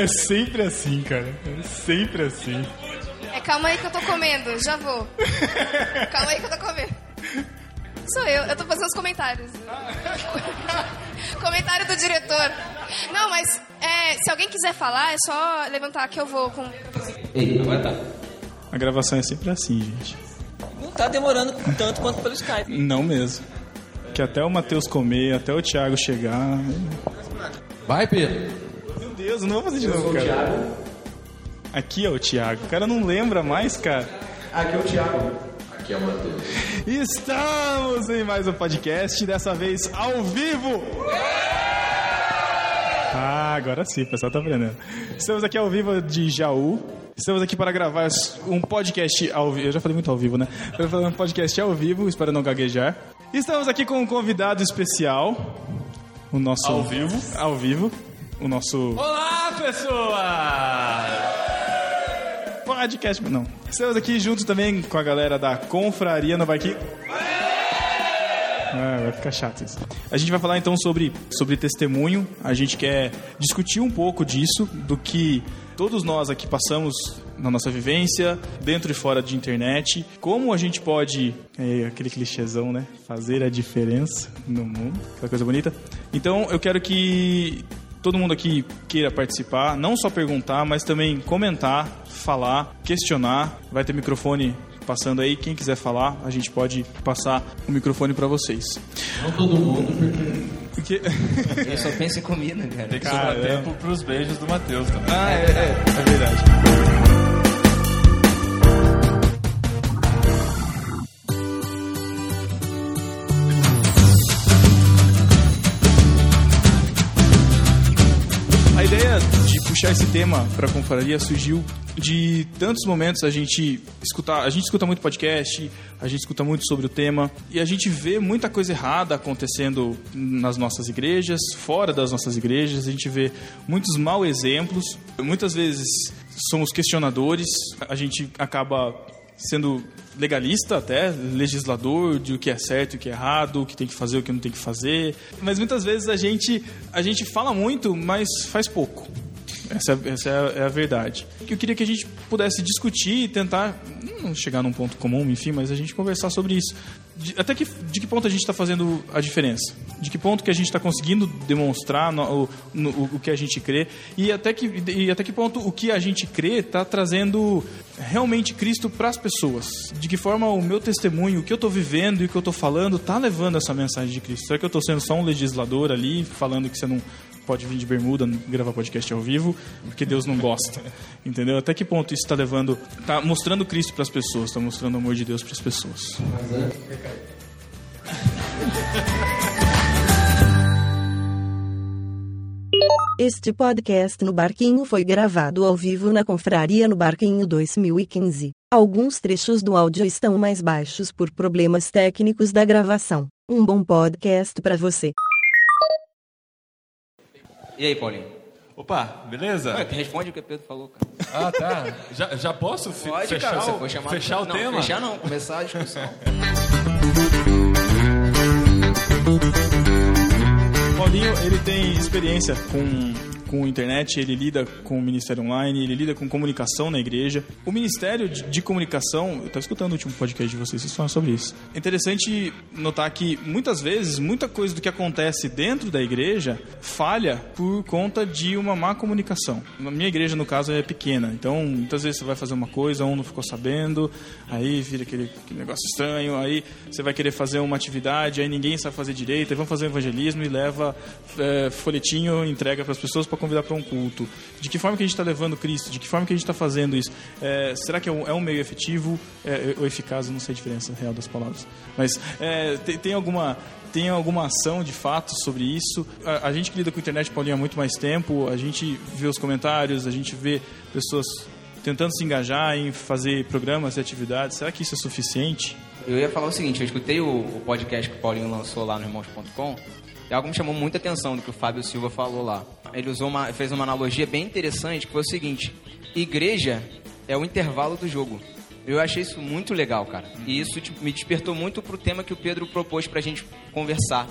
É sempre assim, cara. É sempre assim. É, calma aí que eu tô comendo, já vou. calma aí que eu tô comendo. Sou eu, eu tô fazendo os comentários. Comentário do diretor. Não, mas é, se alguém quiser falar, é só levantar que eu vou com. Ei, agora tá. A gravação é sempre assim, gente. Não tá demorando tanto quanto pelo Skype. Não mesmo. Que até o Matheus comer, até o Thiago chegar. Vai, Pedro. Deus, eu não vou fazer de novo, cara. Aqui é o Thiago. O cara não lembra mais, cara. Aqui é o Thiago. Aqui é o Matheus. Estamos em mais um podcast, dessa vez ao vivo. Ah, agora sim, o pessoal tá aprendendo. Estamos aqui ao vivo de Jaú. Estamos aqui para gravar um podcast ao vivo. Eu já falei muito ao vivo, né? Para fazer um podcast ao vivo, espero não gaguejar. Estamos aqui com um convidado especial. O nosso. Ao vivo? Ao vivo. O nosso. Olá, pessoas! podcast. Não. Estamos aqui juntos também com a galera da Confraria Nova Aqui. Ah, vai ficar chato isso. A gente vai falar então sobre, sobre testemunho. A gente quer discutir um pouco disso, do que todos nós aqui passamos na nossa vivência, dentro e fora de internet. Como a gente pode, é, aquele clichêzão, né? Fazer a diferença no mundo. Aquela coisa bonita. Então eu quero que todo mundo aqui queira participar, não só perguntar, mas também comentar, falar, questionar. Vai ter microfone passando aí, quem quiser falar, a gente pode passar o microfone para vocês. Não todo mundo, porque... Ele só pensa em comida, cara. Tem que sobrar tempo pros beijos do Matheus também. Ah, é, é, é verdade. Puxar esse tema para a confraria surgiu de tantos momentos a gente escutar, a gente escuta muito podcast, a gente escuta muito sobre o tema e a gente vê muita coisa errada acontecendo nas nossas igrejas, fora das nossas igrejas, a gente vê muitos mau exemplos, muitas vezes somos questionadores, a gente acaba sendo legalista até, legislador de o que é certo e o que é errado, o que tem que fazer, o que não tem que fazer. Mas muitas vezes a gente, a gente fala muito, mas faz pouco. Essa, essa é, a, é a verdade. Eu queria que a gente pudesse discutir e tentar não chegar num ponto comum, enfim, mas a gente conversar sobre isso. De- até que, de que ponto a gente está fazendo a diferença? De que ponto que a gente está conseguindo demonstrar no- o, no- o que a gente crê? E até que, e até que ponto o que a gente crê está trazendo realmente Cristo para as pessoas? De que forma o meu testemunho, o que eu estou vivendo e o que eu estou falando está levando essa mensagem de Cristo? Será que eu estou sendo só um legislador ali, falando que você não pode vir de bermuda gravar podcast ao vivo, porque Deus não gosta. Entendeu? Até que ponto isso está levando, está mostrando Cristo para as pessoas, está mostrando o amor de Deus para as pessoas. Este podcast no Barquinho foi gravado ao vivo na Confraria no Barquinho 2015. Alguns trechos do áudio estão mais baixos por problemas técnicos da gravação. Um bom podcast para você. E aí, Paulinho? Opa, beleza? Ué, responde o que o Pedro falou, cara. Ah, tá. Já, já posso Pode, fechar, cara. Você o, chamado fechar o não, tema? Fechar não, começar a discussão. Paulinho, ele tem experiência com, com internet, ele lida com o Ministério Online, ele lida com comunicação na igreja. O Ministério de, de Comunicação, eu estava escutando o último podcast de vocês, vocês sobre isso. É interessante notar que muitas vezes, muita coisa do que acontece dentro da igreja falha por conta de uma má comunicação. A minha igreja, no caso, é pequena, então muitas vezes você vai fazer uma coisa, um não ficou sabendo, aí vira aquele, aquele negócio estranho, aí você vai querer fazer uma atividade, aí ninguém sabe fazer direito, aí vamos fazer um evangelismo e leva é, folhetinho, entrega para as pessoas para convidar para um culto. De que forma que a gente está levando Cristo? De que forma que a gente está fazendo isso? É, será que é um, é um meio efetivo é, ou eficaz? Eu não sei a diferença real das palavras. Mas é, tem, tem alguma tem alguma ação de fato sobre isso? A, a gente que lida com a internet, Paulinho, há muito mais tempo, a gente vê os comentários, a gente vê pessoas tentando se engajar em fazer programas e atividades. Será que isso é suficiente? Eu ia falar o seguinte, eu escutei o, o podcast que o Paulinho lançou lá no Irmãos.com e algo me chamou muita atenção do que o Fábio Silva falou lá. Ele usou uma, fez uma analogia bem interessante que foi o seguinte: igreja é o intervalo do jogo. Eu achei isso muito legal, cara. E isso tipo, me despertou muito pro tema que o Pedro propôs pra gente conversar.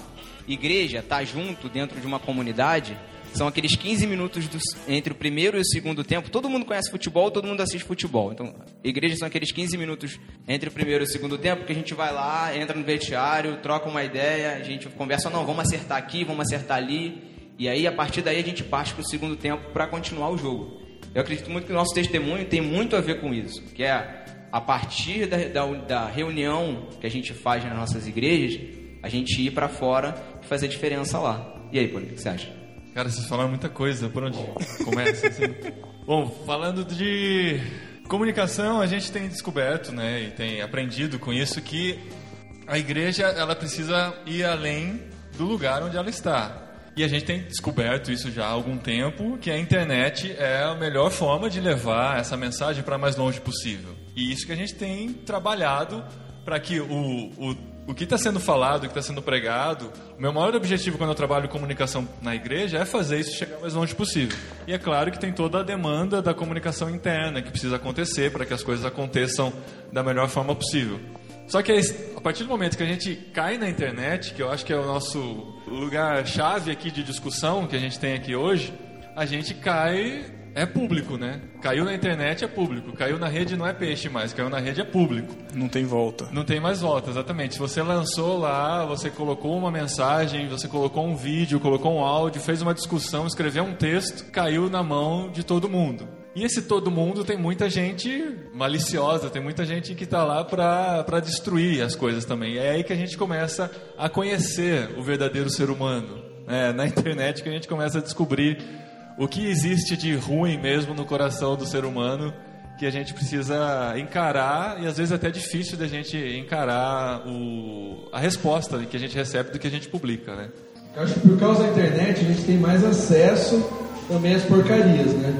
Igreja tá junto dentro de uma comunidade são aqueles 15 minutos do- entre o primeiro e o segundo tempo. Todo mundo conhece futebol, todo mundo assiste futebol. Então, igreja são aqueles 15 minutos entre o primeiro e o segundo tempo que a gente vai lá, entra no vestiário, troca uma ideia, a gente conversa, não, vamos acertar aqui, vamos acertar ali. E aí, a partir daí, a gente parte para o segundo tempo para continuar o jogo. Eu acredito muito que o nosso testemunho tem muito a ver com isso, que é a partir da, da, da reunião que a gente faz nas nossas igrejas, a gente ir para fora e fazer diferença lá. E aí, Paulinho, o que você acha? Cara, vocês falaram muita coisa. Por onde começa? Assim? Bom, falando de comunicação, a gente tem descoberto, né, e tem aprendido com isso que a igreja ela precisa ir além do lugar onde ela está. E a gente tem descoberto isso já há algum tempo, que a internet é a melhor forma de levar essa mensagem para mais longe possível. E isso que a gente tem trabalhado para que o, o, o que está sendo falado, o que está sendo pregado, o meu maior objetivo quando eu trabalho comunicação na igreja é fazer isso chegar mais longe possível. E é claro que tem toda a demanda da comunicação interna que precisa acontecer para que as coisas aconteçam da melhor forma possível. Só que a partir do momento que a gente cai na internet, que eu acho que é o nosso lugar-chave aqui de discussão que a gente tem aqui hoje, a gente cai. É público, né? Caiu na internet é público. Caiu na rede não é peixe mais, caiu na rede é público. Não tem volta. Não tem mais volta, exatamente. Se você lançou lá, você colocou uma mensagem, você colocou um vídeo, colocou um áudio, fez uma discussão, escreveu um texto, caiu na mão de todo mundo. E esse todo mundo tem muita gente maliciosa, tem muita gente que está lá para destruir as coisas também. É aí que a gente começa a conhecer o verdadeiro ser humano. É na internet que a gente começa a descobrir o que existe de ruim mesmo no coração do ser humano que a gente precisa encarar e às vezes é até difícil da gente encarar o, a resposta que a gente recebe do que a gente publica, né? Eu acho que por causa da internet a gente tem mais acesso também às porcarias, né?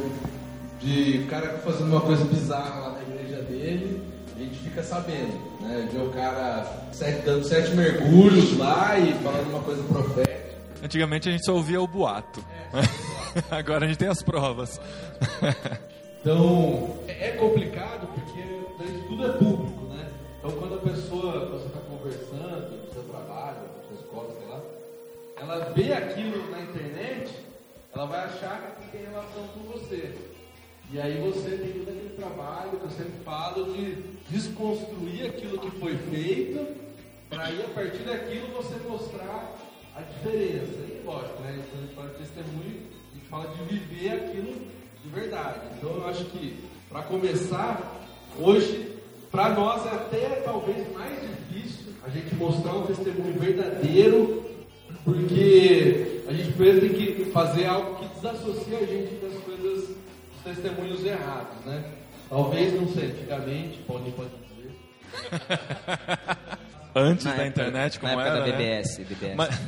De o cara fazendo uma coisa bizarra lá na igreja dele, a gente fica sabendo, né? De o cara sete- dando sete mergulhos lá e falando uma coisa profética. Antigamente a gente só ouvia o boato. Agora a gente tem as provas. Então, é é complicado porque tudo é público, né? Então, quando a pessoa, você está conversando no seu trabalho, na sua escola, sei lá, ela vê aquilo na internet, ela vai achar que tem relação com você. E aí você tem todo aquele trabalho que eu sempre falo de desconstruir aquilo que foi feito, para aí a partir daquilo você mostrar a diferença. E lógico, né? Quando a gente fala de testemunho, a gente fala de viver aquilo de verdade. Então eu acho que, para começar, hoje, para nós é até talvez mais difícil a gente mostrar um testemunho verdadeiro, porque a gente primeiro tem que fazer algo que desassocie a gente das coisas, dos testemunhos errados, né? Talvez, não sei, antigamente, pode, pode dizer. Antes Na da época- internet, como na época era, da né? BBS, BBS. Mas,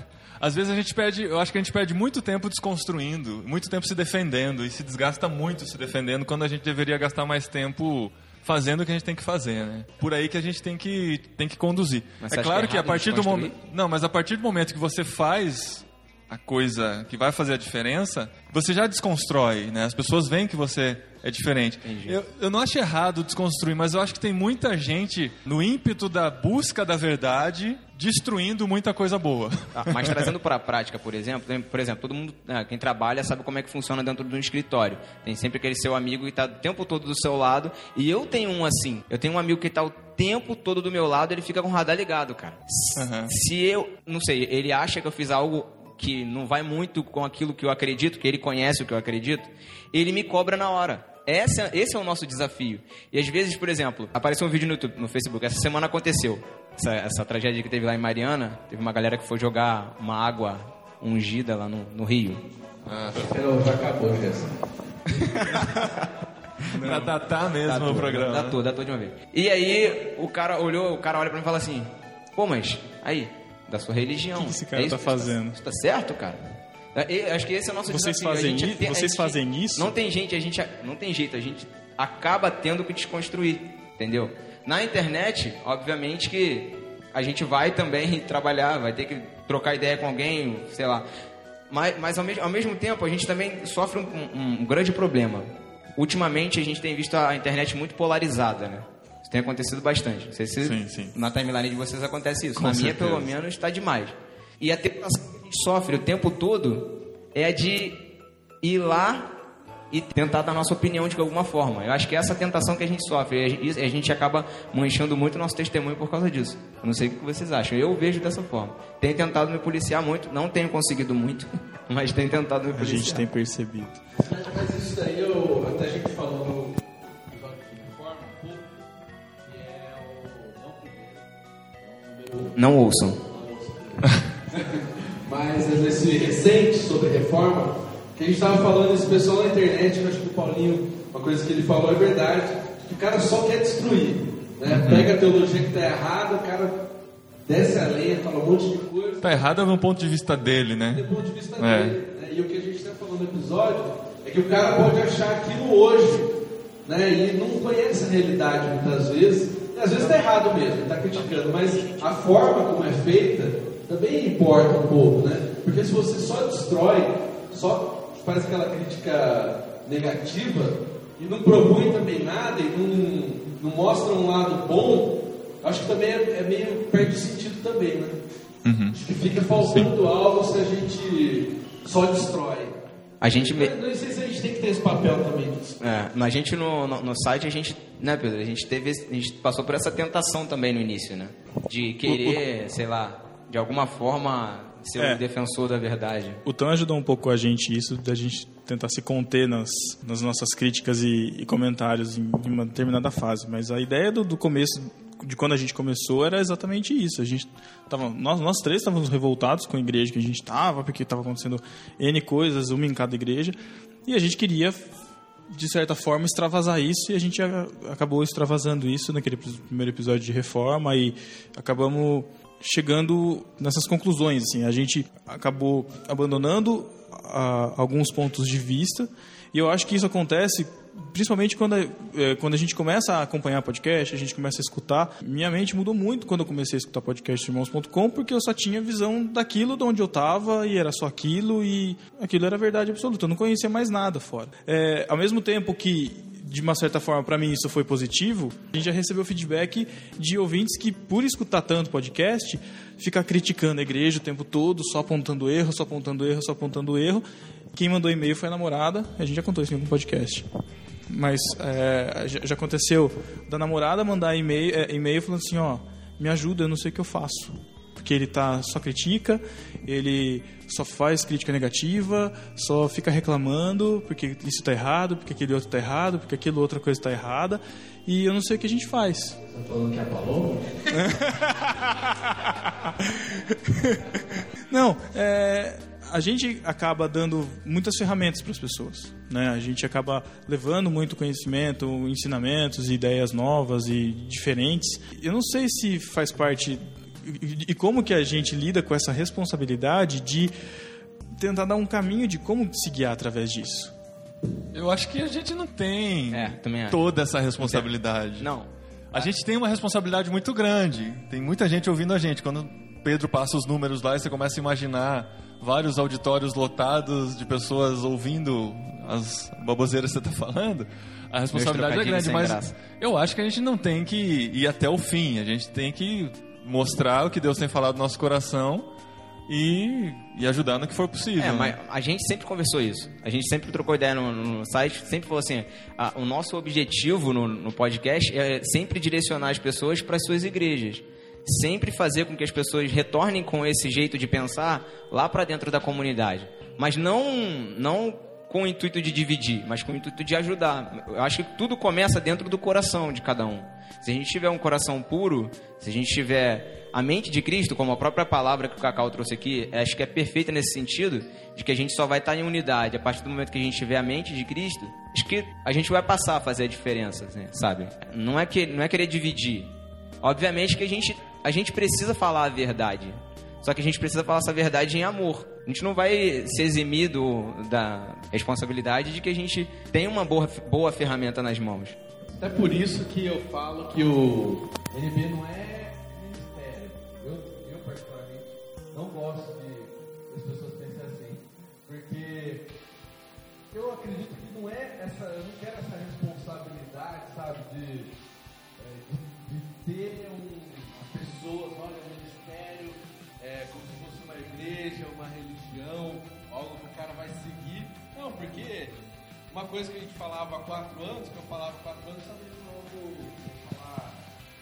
às vezes a gente perde, eu acho que a gente perde muito tempo desconstruindo, muito tempo se defendendo e se desgasta muito se defendendo quando a gente deveria gastar mais tempo fazendo o que a gente tem que fazer, né? Por aí que a gente tem que tem que conduzir. Mas é acha claro que é a partir do momento, não, mas a partir do momento que você faz a coisa que vai fazer a diferença, você já desconstrói, né? As pessoas veem que você é diferente. Eu, eu não acho errado desconstruir, mas eu acho que tem muita gente no ímpeto da busca da verdade destruindo muita coisa boa. Ah, mas trazendo para a prática, por exemplo, tem- por exemplo, todo mundo, né, quem trabalha sabe como é que funciona dentro de um escritório. Tem sempre aquele seu amigo que está o tempo todo do seu lado. E eu tenho um assim. Eu tenho um amigo que está o tempo todo do meu lado, ele fica com o radar ligado, cara. Aham. Se eu, não sei, ele acha que eu fiz algo que não vai muito com aquilo que eu acredito, que ele conhece o que eu acredito, ele me cobra na hora. Essa, esse é o nosso desafio. E às vezes, por exemplo, apareceu um vídeo no YouTube, no Facebook, essa semana aconteceu. Essa, essa tragédia que teve lá em Mariana, teve uma galera que foi jogar uma água ungida lá no, no Rio. Já acabou, Gerson. Pra datar mesmo Dá o programa. Dá tudo, dá tudo de uma vez. E aí o cara olhou, o cara olha pra mim e fala assim: Pô, mas aí, da sua religião. O que esse cara é isso tá fazendo? Isso tá certo, cara? É, Acho que esse é o nosso Vocês desafio. Fazem gente vocês gente- fazem isso? Não tem gente, a gente não tem jeito, a gente acaba tendo que desconstruir, entendeu? Na internet, obviamente que a gente vai também trabalhar, vai ter que trocar ideia com alguém, sei lá. Mas, mas ao, mesmo, ao mesmo tempo, a gente também sofre um, um- um grande problema. Ultimamente, a gente tem visto a internet muito polarizada, né? Tem acontecido bastante. Não sei se Sim, sim. na timeline de vocês acontece isso. Com na minha, certeza. pelo menos, está demais. E a tentação que a gente sofre o tempo todo é a de ir lá e tentar dar nossa opinião de alguma forma. Eu acho que é essa tentação que a gente sofre. E a gente- a gente acaba manchando muito o nosso testemunho por causa disso. Eu não sei o que vocês acham. Eu vejo dessa forma. Tenho tentado me policiar muito. Não tenho conseguido muito, mas tenho tentado me A policiar. gente tem percebido. Mas isso daí, eu, até a gente Não ouçam. Mas nesse recente sobre reforma, que a gente estava falando, esse pessoal na internet, eu acho que o Paulinho, uma coisa que ele falou é verdade, que o cara só quer destruir. Né? Pega a teologia que está errada, o cara desce a lenha, fala um monte de coisa. Tá errado do ponto de vista dele, do né? ponto de vista É. dele. né? E o que a gente está falando no episódio é que o cara pode achar aquilo hoje, né? E não conhece a realidade muitas vezes. Às vezes está errado mesmo, está criticando, mas a forma como é feita também importa um pouco, né? Porque se você só destrói, só faz aquela crítica negativa e não propõe também nada e não, não mostra um lado bom, acho que também é, é meio perde sentido também, né? Acho que fica faltando algo se a gente só destrói. A gente... me- Não sei se gente tem que ter esse papel também. É, mas a gente no, no, no site, a gente, né, Pedro? A gente teve, a gente passou por essa tentação também no início, né? De querer, sei lá, de alguma forma ser É. um defensor da verdade. O Tan ajudou um pouco a gente isso, da gente tentar se conter nas, nas nossas críticas e, e comentários em, em uma determinada fase. Mas a ideia do, do começo, de quando a gente começou, era exatamente isso. A gente tava, nós, nós três estávamos revoltados com a igreja que a gente estava, porque estava acontecendo N coisas, uma em cada igreja, e a gente queria de certa forma, extravasar isso e a gente a- acabou extravasando isso naquele primeiro episódio de reforma e acabamos chegando nessas conclusões. Assim, a gente acabou abandonando ah, alguns pontos de vista e eu acho que isso acontece principalmente quando, eh, quando a gente começa a acompanhar podcast, a gente começa a escutar. Minha mente mudou muito quando eu comecei a escutar podcast irmãos.com porque eu só tinha visão daquilo de onde eu estava e era só aquilo e aquilo era verdade absoluta. Eu não conhecia mais nada fora. É, ao mesmo tempo que de uma certa forma, para mim isso foi positivo. A gente já recebeu feedback de ouvintes que, por escutar tanto podcast, fica criticando a igreja o tempo todo, só apontando erro, só apontando erro, só apontando erro. Quem mandou e-mail foi a namorada, a gente já contou isso em algum podcast. Mas é, já, já aconteceu da namorada mandar e-mail, é, e-mail falando assim: ó, me ajuda, eu não sei o que eu faço. Porque ele tá, só critica, ele só faz crítica negativa, só fica reclamando porque isso tá errado, porque aquele outro tá errado, porque aquilo outra coisa tá errada, e eu não sei o que a gente faz. Tá falando que é Paloma? Não, é, a gente acaba dando muitas ferramentas para as pessoas. Né? A gente acaba levando muito conhecimento, ensinamentos, ideias novas e diferentes. Eu não sei se faz parte e, como que a gente lida com essa responsabilidade de tentar dar um caminho de como se guiar através disso. Eu acho que a gente não tem É, toda essa responsabilidade. Não. A gente tem uma responsabilidade muito grande. Tem muita gente ouvindo a gente. Quando Pedro passa os números lá, e você começa a imaginar vários auditórios lotados de pessoas ouvindo as baboseiras que você está falando. A responsabilidade é grande, mas graça. eu acho que a gente não tem que ir até o fim. A gente tem que mostrar o que Deus tem falado no nosso coração e, e ajudar no que for possível. É, né? mas a gente sempre conversou isso. A gente sempre trocou ideia no, no site, sempre falou assim: a- o nosso objetivo no, no podcast é sempre direcionar as pessoas para as suas igrejas. Sempre fazer com que as pessoas retornem com esse jeito de pensar lá para dentro da comunidade. Mas não, não com o intuito de dividir, mas com o intuito de ajudar. Eu acho que tudo começa dentro do coração de cada um. Se a gente tiver um coração puro, se a gente tiver a mente de Cristo, como a própria palavra que o Cacau trouxe aqui, acho que é perfeita nesse sentido, de que a gente só vai estar em unidade a partir do momento que a gente tiver a mente de Cristo, acho que a gente vai passar a fazer a diferença, assim, sabe? Não é, que, não é querer dividir. Obviamente que a gente, a gente precisa falar a verdade. Só que a gente precisa falar essa verdade em amor. A gente não vai se eximir do, da responsabilidade de que a gente tem uma boa, boa ferramenta nas mãos. É por isso que eu falo que o NB não é ministério. Eu, eu particularmente, não gosto de as pessoas pensem assim. Porque eu acredito que não é essa, porque uma coisa que a gente falava há quatro anos, que eu falava há quatro anos, talvez de novo falar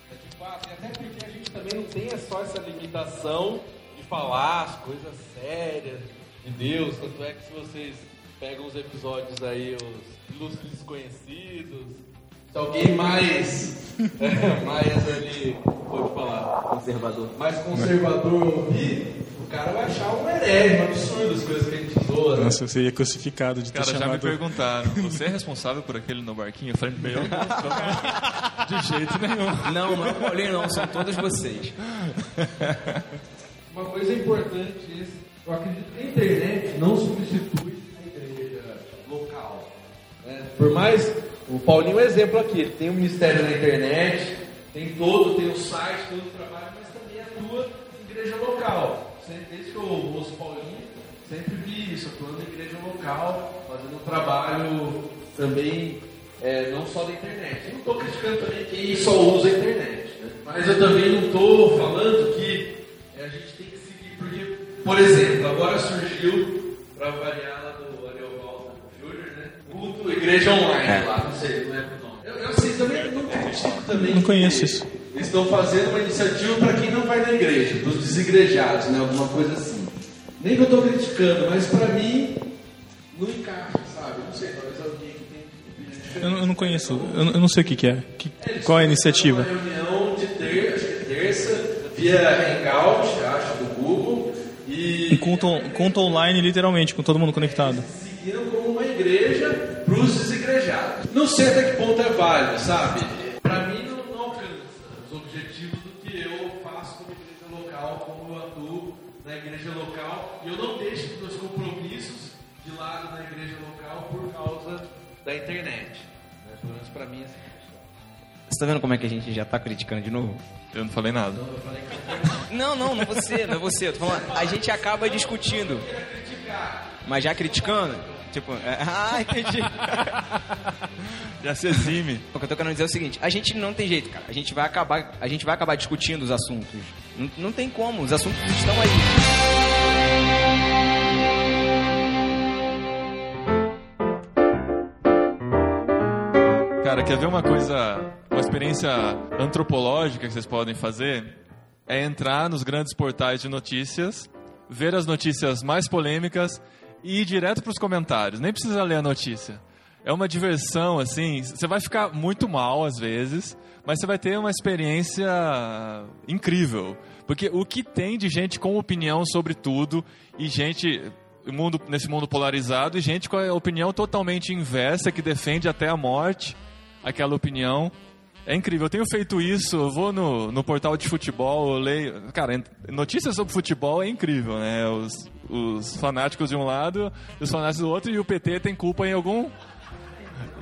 daqui quatro. E até porque a gente também não tem só essa limitação de falar as coisas sérias de Deus. Tanto é que se vocês pegam os episódios aí, os ilustres desconhecidos, se alguém mais, é, mais ali, pode falar, Conservador. mais conservador ouvir, cara vai achar um herege, um absurdo as coisas que a gente zoa. né? Nossa, eu seria crucificado de ter Cara, já me chamado... perguntaram, você é responsável por aquele no barquinho? Eu falei, meu, não, de jeito nenhum. Não, não é o Paulinho, não, são todos vocês. Uma coisa importante, eu acredito que a internet não substitui a igreja local. né? Por mais, o Paulinho é um exemplo aqui, ele tem um ministério na internet, tem todo, tem o site, todo o trabalho, mas também atua em igreja local. Sempre, desde que eu ouço Paulinho, sempre vi isso, atuando em igreja local, fazendo um trabalho também, é, não só da internet. Eu não estou criticando também quem só usa a internet, né? mas eu também não estou falando que é, a gente tem que seguir, porque, por exemplo, agora surgiu, para variar lá do Ariovaldo Júnior, né? Culto Igreja Online lá, não sei, não lembro o nome. Eu, eu sei, também não critico também. Não conheço isso. Eles estão fazendo uma iniciativa para quem não vai na igreja, dos desigrejados, né? Alguma coisa assim. Nem que eu estou criticando, mas para mim não encaixa, sabe? Não sei, talvez alguém que tem. Eu, não- eu não conheço, eu, não- eu não sei o que, que é. Que- qual é a iniciativa? Uma reunião de ter, acho que é terça, via Hangout, acho, do Google, e Um culto, culto online, literalmente, com todo mundo conectado. seguiram como uma igreja para os desigrejados. Não sei até que ponto é válido, sabe? Para mim não, não alcança os objetivos do que eu faço como igreja local, como eu atuo na igreja local, e eu não deixo os meus compromissos de lado na igreja local por causa da internet. Né? Pelo menos para mim, assim. Você tá vendo como é que a gente já tá criticando de novo? Eu não falei nada. Não, não, não é você, não é você. Eu tô falando, a gente acaba discutindo. Mas já criticando? Tipo, é, ah, entendi. Já se exime. O que eu tô querendo dizer é o seguinte, a gente não tem jeito, cara. A gente vai acabar, a gente vai acabar discutindo os assuntos. Não, tem como, os assuntos estão aí. Cara, quer ver uma coisa, uma experiência antropológica que vocês podem fazer? É entrar nos grandes portais de notícias, ver as notícias mais polêmicas e ir direto para os comentários. Nem precisa ler a notícia. É uma diversão, assim. Você vai ficar muito mal às vezes, mas você vai ter uma experiência incrível. Porque o que tem de gente com opinião sobre tudo e gente mundo, nesse mundo polarizado e gente com a opinião totalmente inversa que defende até a morte aquela opinião. É incrível, eu tenho feito isso, eu vou no, no portal de futebol, eu leio. Cara, notícias sobre futebol é incrível, né? Os, os fanáticos de um lado os fanáticos do outro, e o PT tem culpa em algum.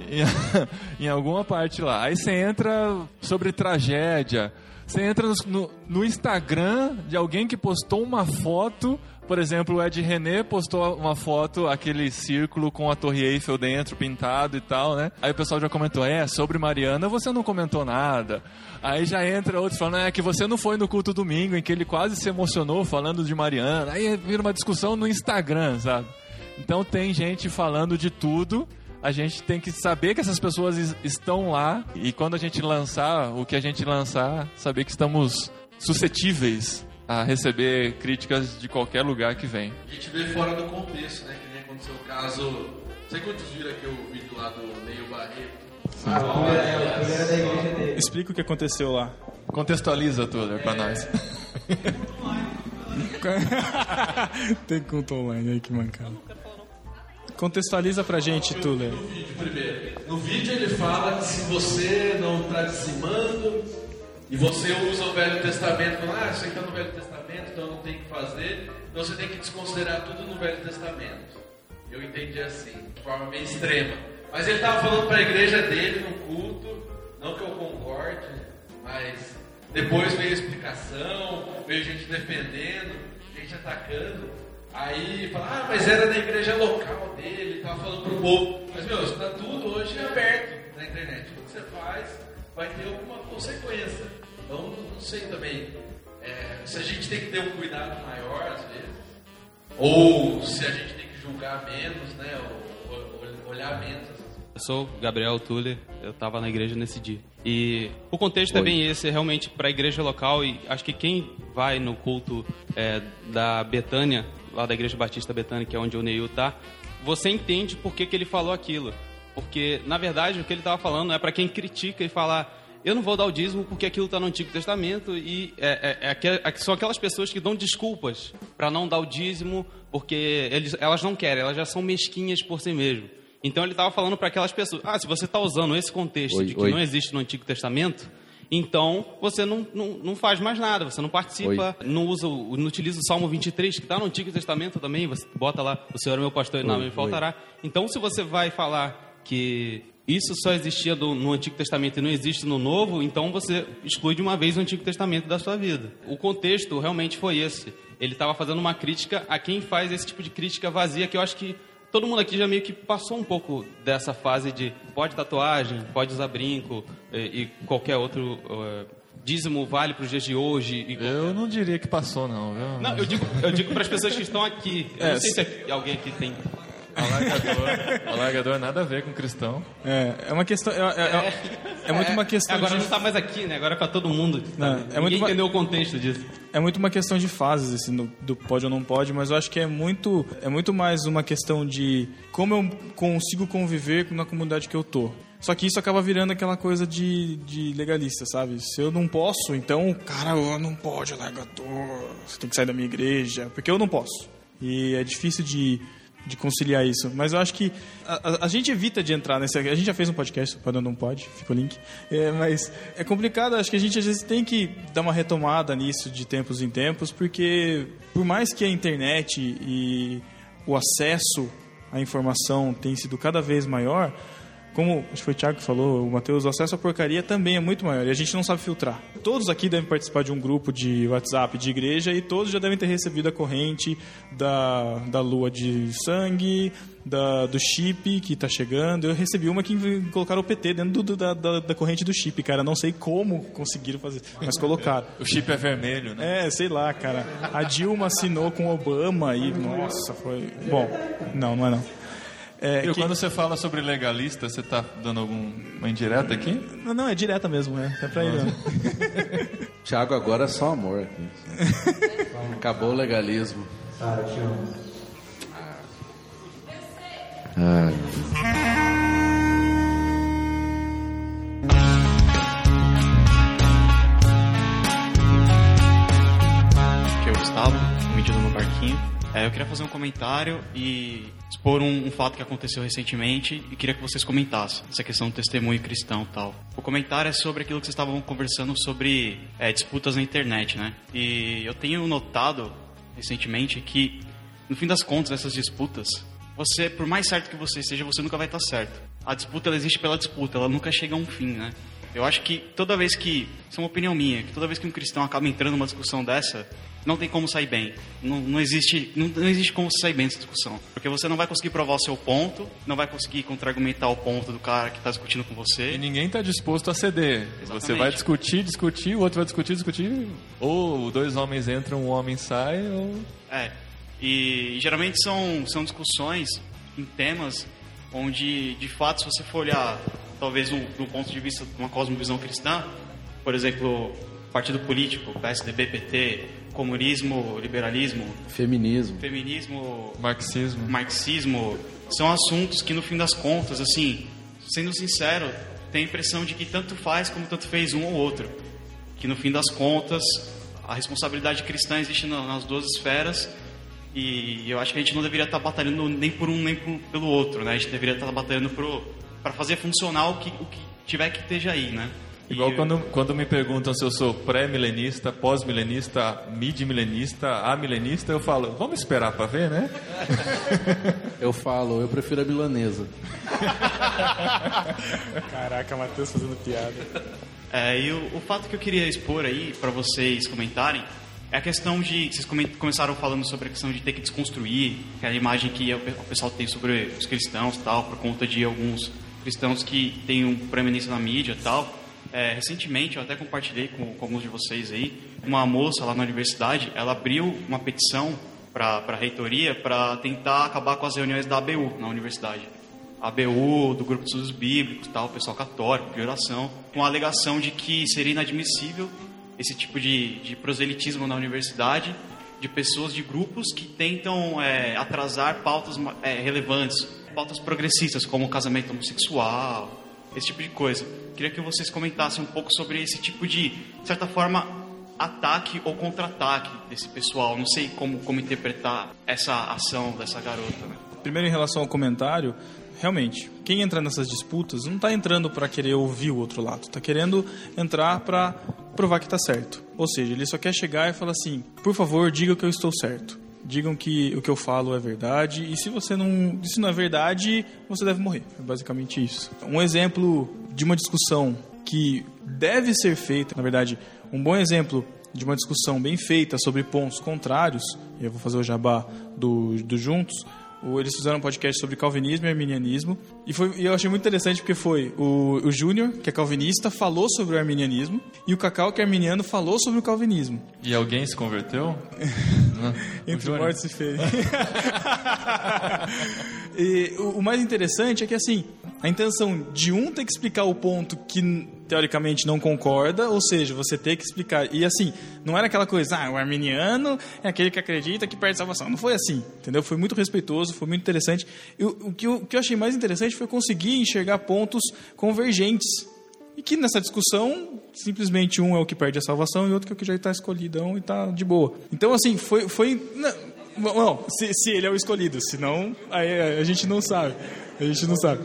Em, em alguma parte lá. Aí você entra sobre tragédia. Você entra no, no- Instagram de alguém que postou uma foto. Por exemplo, o Ed René postou uma foto, aquele círculo com a Torre Eiffel dentro, pintado e tal, né? Aí o pessoal já comentou: é, sobre Mariana você não comentou nada. Aí já entra outro falando: é que você não foi no culto domingo, em que ele quase se emocionou falando de Mariana. Aí vira uma discussão no Instagram, sabe? Então tem gente falando de tudo. A gente tem que saber que essas pessoas es- estão lá e quando a gente lançar o que a gente lançar, saber que estamos suscetíveis a receber críticas de qualquer lugar que vem. A gente vê fora do contexto, né? Que nem aconteceu o caso. Não sei quantos viram aqui o vídeo lá do Neil Barreto. Explica o que aconteceu lá. Contextualiza tudo pra nós. Tem culto online aí que mancada. Contextualiza pra gente, Tuller. No vídeo primeiro. No vídeo ele fala que se você não está dizimando e você usa o Velho Testamento, ah, isso aí está no Velho Testamento, então não tenho que fazer, então você tem que desconsiderar tudo no Velho Testamento. Eu entendi assim, de forma meio extrema. Mas ele estava falando para a igreja dele no culto, não que eu concorde, mas depois veio a explicação, veio gente defendendo, gente atacando. Aí fala, ah, mas era na igreja local dele, estava falando pro povo. Mas, meu, isso tá tudo hoje aberto na internet. O que você faz vai ter alguma consequência. Então, não sei também. é, se a gente tem que ter um cuidado maior, às vezes, Ou se a gente tem que julgar menos, né? Ou, ou- olhar menos. Eu sou Gabriel Tuller, eu estava na igreja nesse dia. E o contexto é bem esse, é realmente para a igreja local e acho que quem vai no culto é, da Betânia, lá da Igreja Batista Betânia, que é onde o Neil tá, você entende por que, que ele falou aquilo. Porque, na verdade, o que ele estava falando é para quem critica e falar eu não vou dar o dízimo porque aquilo está no Antigo Testamento e é, é- é é- são aquelas pessoas que dão desculpas para não dar o dízimo porque eles, elas não querem, elas já são mesquinhas por si mesmo. Então ele estava falando para aquelas pessoas: ah, se você está usando esse contexto Oi, de que oi. não existe no Antigo Testamento, então você não, não, não faz mais nada, você não participa, não usa, não utiliza o Salmo 23, que está no Antigo Testamento também, você bota lá, o Senhor é meu pastor e nada Oi, me faltará. Então se você vai falar que isso só existia do- no Antigo Testamento e não existe no Novo, então você exclui de uma vez o Antigo Testamento da sua vida. O contexto realmente foi esse. Ele estava fazendo uma crítica a quem faz esse tipo de crítica vazia, que eu acho que todo mundo aqui já meio que passou um pouco dessa fase de pode tatuagem, pode usar brinco e, e qualquer outro eh, dízimo vale para os dias de hoje. e qualquer- Eu não diria que passou, não, viu? Não, eu digo, eu digo para as pessoas que estão aqui. Eu É, não sei se aqui- alguém aqui tem. Alargador, alargador nada a ver com cristão. É, é uma questão. É, é- é- é muito uma questão Agora de. não está mais aqui, né? Agora é para todo mundo. Não, é Ninguém muito uma- entendeu o contexto disso. É muito uma questão de fases, esse no- do pode ou não pode, mas eu acho que é muito, é muito mais uma questão de como eu consigo conviver na comunidade que eu tô. Só que isso acaba virando aquela coisa de, de legalista, sabe? Se eu não posso, então, cara, eu não pode, largador, você tem que sair da minha igreja, porque eu não posso. E é difícil de, de conciliar isso. Mas eu acho que a, a- a gente evita de entrar nesse. A gente já fez um podcast, quando não pode, fica o link. É, mas é complicado, acho que a gente às vezes tem que dar uma retomada nisso de tempos em tempos, porque por mais que a internet e o acesso à informação tem sido cada vez maior, como acho que foi o Thiago que falou, o Matheus, o acesso à porcaria também é muito maior e a gente não sabe filtrar. Todos aqui devem participar de um grupo de WhatsApp de igreja e todos já devem ter recebido a corrente da, da lua de sangue, da, do chip que está chegando. Eu recebi uma que colocaram o PT dentro do- da, da, da corrente do chip, cara. Não sei como conseguiram fazer, mas colocaram. O chip é vermelho, né? É, sei lá, cara. A Dilma assinou com Obama e, nossa, foi. Bom, não, não é não. É, E que- quando você fala sobre legalista, você tá dando alguma indireta aqui? Não, não, é direta mesmo, é. É pra ele. Thiago agora é só amor aqui. Acabou o legalismo. Sara, te amo. Ai, É, eu queria fazer um comentário e expor um, um fato que aconteceu recentemente e queria que vocês comentassem essa questão do testemunho cristão e tal. O comentário é sobre aquilo que vocês estavam conversando sobre é, disputas na internet, né? E eu tenho notado recentemente que, no fim das contas, essas disputas, você, por mais certo que você seja, você nunca vai estar certo. A disputa ela existe pela disputa, ela nunca chega a um fim, né? Eu acho que toda vez que, isso é uma opinião minha, que toda vez que um cristão acaba entrando numa discussão dessa, não tem como sair bem. Não, não existe, não, não existe como sair bem dessa discussão. Porque você não vai conseguir provar o seu ponto, não vai conseguir contra-argumentar o ponto do cara que está discutindo com E você. ninguém tá disposto a ceder. Você Exatamente. vai discutir, discutir, o outro vai discutir, discutir. Ou dois homens entram, um homem sai, ou. É. E, geralmente são, são discussões em temas onde, de fato, se você for olhar, talvez do, do ponto de vista de uma cosmovisão cristã, por exemplo, partido político, PSDB, PT, comunismo, liberalismo, feminismo. feminismo, Marxismo. marxismo, são assuntos que no fim das contas, assim, sendo sincero, tem a impressão de que tanto faz como tanto fez um ou outro. Que no fim das contas, a responsabilidade cristã existe na- nas duas esferas e eu acho que a gente não deveria estar batalhando nem por um nem por- pelo outro, né? A gente deveria estar batalhando para fazer funcionar o que, o que tiver que esteja aí, né? Igual E- quando, quando me perguntam se eu sou pré-milenista, pós-milenista, mid-milenista, amilenista, eu falo, vamos esperar pra ver, né? Eu falo, eu prefiro a milanesa. Caraca, Matheus fazendo piada. É, e o, o fato que eu queria expor aí para vocês comentarem é a questão de vocês come- começaram falando sobre a questão de ter que desconstruir aquela imagem que o pe- o pessoal tem sobre os cristãos e tal por conta de alguns cristãos que têm um preeminência na mídia e tal. É, recentemente eu até compartilhei com, com alguns de vocês aí uma moça lá na universidade ela abriu uma petição para a reitoria para tentar acabar com as reuniões da ABU na universidade. A ABU, do Grupo de Estudos Bíblicos, tal, pessoal católico, de oração, com a alegação de que seria inadmissível esse tipo de, de proselitismo na universidade de pessoas, de grupos que tentam é, atrasar pautas é, relevantes, pautas progressistas, como casamento homossexual, esse tipo de coisa. Queria que vocês comentassem um pouco sobre esse tipo de, de certa forma, ataque ou contra-ataque desse pessoal. Não sei como, como interpretar essa ação dessa garota. Né? Primeiro, em relação ao comentário, realmente, quem entra nessas disputas não está entrando para querer ouvir o outro lado, está querendo entrar para provar que está certo. Ou seja, ele só quer chegar e falar assim: por favor, diga que eu estou certo. Digam que o que eu falo é verdade e se você não, se não é verdade, você deve morrer. É basicamente isso. Um exemplo de uma discussão que deve ser feita, na verdade, um bom exemplo de uma discussão bem feita sobre pontos contrários, eu vou fazer o jabá do, do Juntos, eles fizeram um podcast sobre calvinismo e arminianismo. E, foi, e eu achei muito interessante porque foi o, o Júnior, que é calvinista, falou sobre o arminianismo. E o Cacau, que é arminiano, falou sobre o calvinismo. E alguém se converteu? Entre mortos e feios. e o, o mais interessante é que, assim, a intenção de um ter que explicar o ponto que teoricamente não concorda, ou seja, você tem que explicar. E assim, não era aquela coisa, ah, o arminiano é aquele que acredita que perde salvação. Não foi assim, entendeu? Foi muito respeitoso, foi muito interessante. E o, que, eu, o que eu achei mais interessante foi conseguir enxergar pontos convergentes. E que nessa discussão, simplesmente um é o que perde a salvação e outro é o que já está escolhidão e está de boa. Então, assim, foi. foi não, não se, se, ele é o escolhido, senão aí a gente não sabe. A gente não sabe.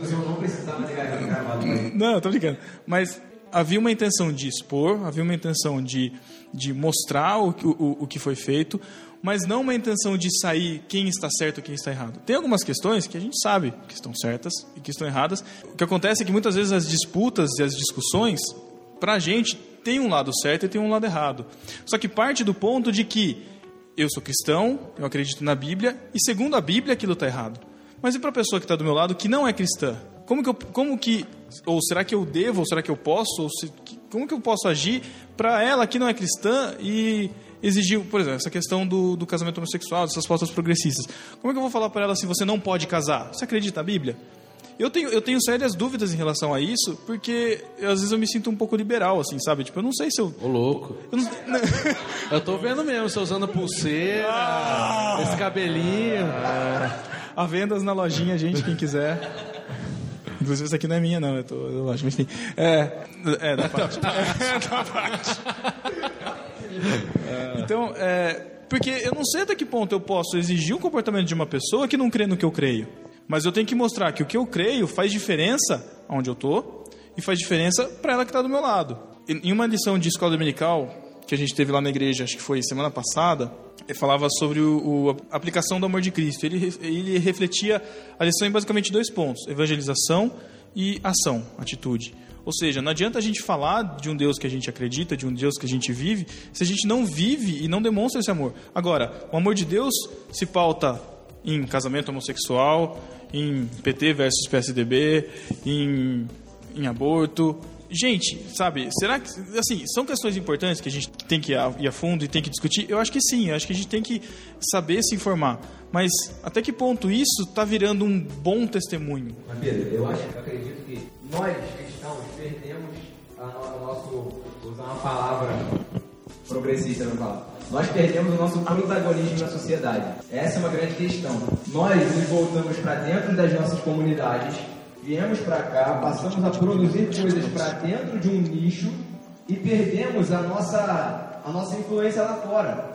Não, tô brincando. Mas havia uma intenção de expor, havia uma intenção de, de mostrar o, o, o que foi feito, mas não uma intenção de sair quem está certo e quem está errado. Tem algumas questões que a gente sabe que estão certas e que estão erradas. O que acontece é que muitas vezes as disputas e as discussões, para a gente, tem um lado certo e tem um lado errado. Só que parte do ponto de que eu sou cristão, eu acredito na Bíblia, e segundo a Bíblia aquilo está errado. Mas e para a pessoa que está do meu lado que não é cristã? Como que, eu, como que ou será que eu devo, ou será que eu posso, ou se, como que eu posso agir para ela que não é cristã e exigir, por exemplo, essa questão do, do casamento homossexual, dessas pautas progressistas. Como é que eu vou falar para ela se você não pode casar? Você acredita na Bíblia? Eu tenho, eu tenho sérias dúvidas em relação a isso, porque às vezes eu me sinto um pouco liberal, assim, sabe? Tipo, eu não sei se eu. Ô, louco. Eu, não... eu tô vendo mesmo, você usando pulseira, ah, esse cabelinho. a vendas na lojinha, gente, quem quiser. Inclusive, isso aqui não é minha, não. Eu, tô, eu acho, mas enfim. É, é da parte. é da parte. Então, é, porque eu não sei até que ponto eu posso exigir um comportamento de uma pessoa que não crê no que eu creio. Mas eu tenho que mostrar que o que eu creio faz diferença onde eu tô e faz diferença para ela que está do meu lado. Em uma lição de escola dominical que a gente teve lá na igreja, acho que foi semana passada, falava sobre o, o, a aplicação do amor de Cristo. Ele, ele refletia a lição em basicamente dois pontos: evangelização e ação, atitude. Ou seja, não adianta a gente falar de um Deus que a gente acredita, de um Deus que a gente vive, se a gente não vive e não demonstra esse amor. Agora, o amor de Deus se pauta em casamento homossexual, em PT versus PSDB, em, em aborto, Gente, sabe, será que. Assim, são questões importantes que a gente tem que ir a, fundo e tem que discutir? Eu acho que sim, eu acho que a gente tem que saber se informar. Mas até que ponto isso está virando um bom testemunho? Mas Pedro, eu acho, eu acredito que nós cristãos perdemos o nosso. usar uma palavra progressista não falar. Nós perdemos o nosso protagonismo na sociedade. Essa é uma grande questão. Nós nos voltamos para dentro das nossas comunidades viemos para cá, passamos a produzir coisas para dentro de um nicho e perdemos a nossa, a nossa influência lá fora.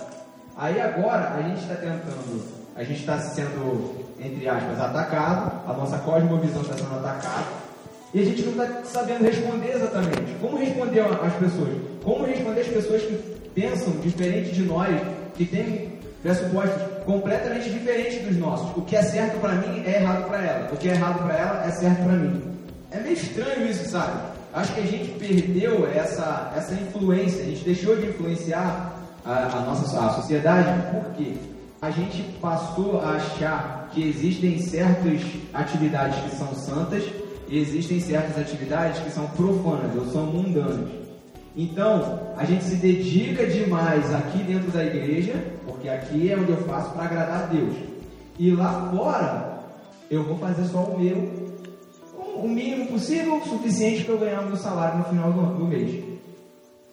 Aí agora a gente está tentando, a gente está sendo, entre aspas, atacado, a nossa cosmovisão está sendo atacada, e a gente não está sabendo responder exatamente. Como responder às pessoas? Como responder às pessoas que pensam diferente de nós, que têm pressupostos completamente diferentes dos nossos. O que é certo para mim é errado para ela. O que é errado para ela é certo para mim. É meio estranho isso, sabe? Acho que a gente perdeu essa, essa influência, a gente deixou de influenciar a, a nossa a sociedade porque a gente passou a achar que existem certas atividades que são santas e existem certas atividades que são profanas ou são mundanas. Então, a gente se dedica demais aqui dentro da igreja, porque aqui é onde eu faço para agradar a Deus. E lá fora, eu vou fazer só o meu, o mínimo possível, o suficiente para eu ganhar o meu salário no final do, do mês.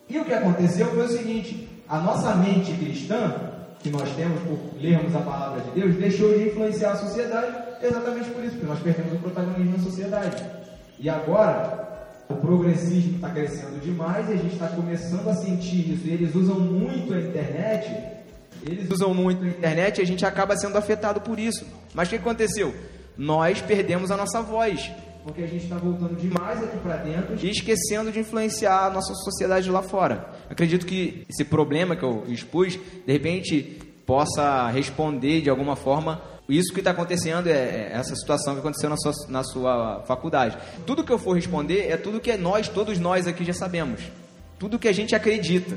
E o que aconteceu foi o seguinte: a nossa mente cristã, que nós temos por lermos a palavra de Deus, deixou de influenciar a sociedade exatamente por isso, porque nós perdemos o protagonismo na sociedade. E agora, o progressismo está crescendo demais e a gente está começando a sentir isso. E eles usam muito a internet. Eles usam muito a internet e a gente acaba sendo afetado por isso. Mas o que aconteceu? Nós perdemos a nossa voz. Porque a gente está voltando demais aqui para dentro e esquecendo de influenciar a nossa sociedade lá fora. Acredito que esse problema que eu expus, de repente, possa responder de alguma forma isso que está acontecendo é, é, essa situação que aconteceu na sua, na sua faculdade. Tudo que eu for responder é tudo que nós, todos nós aqui já sabemos. Tudo que a gente acredita.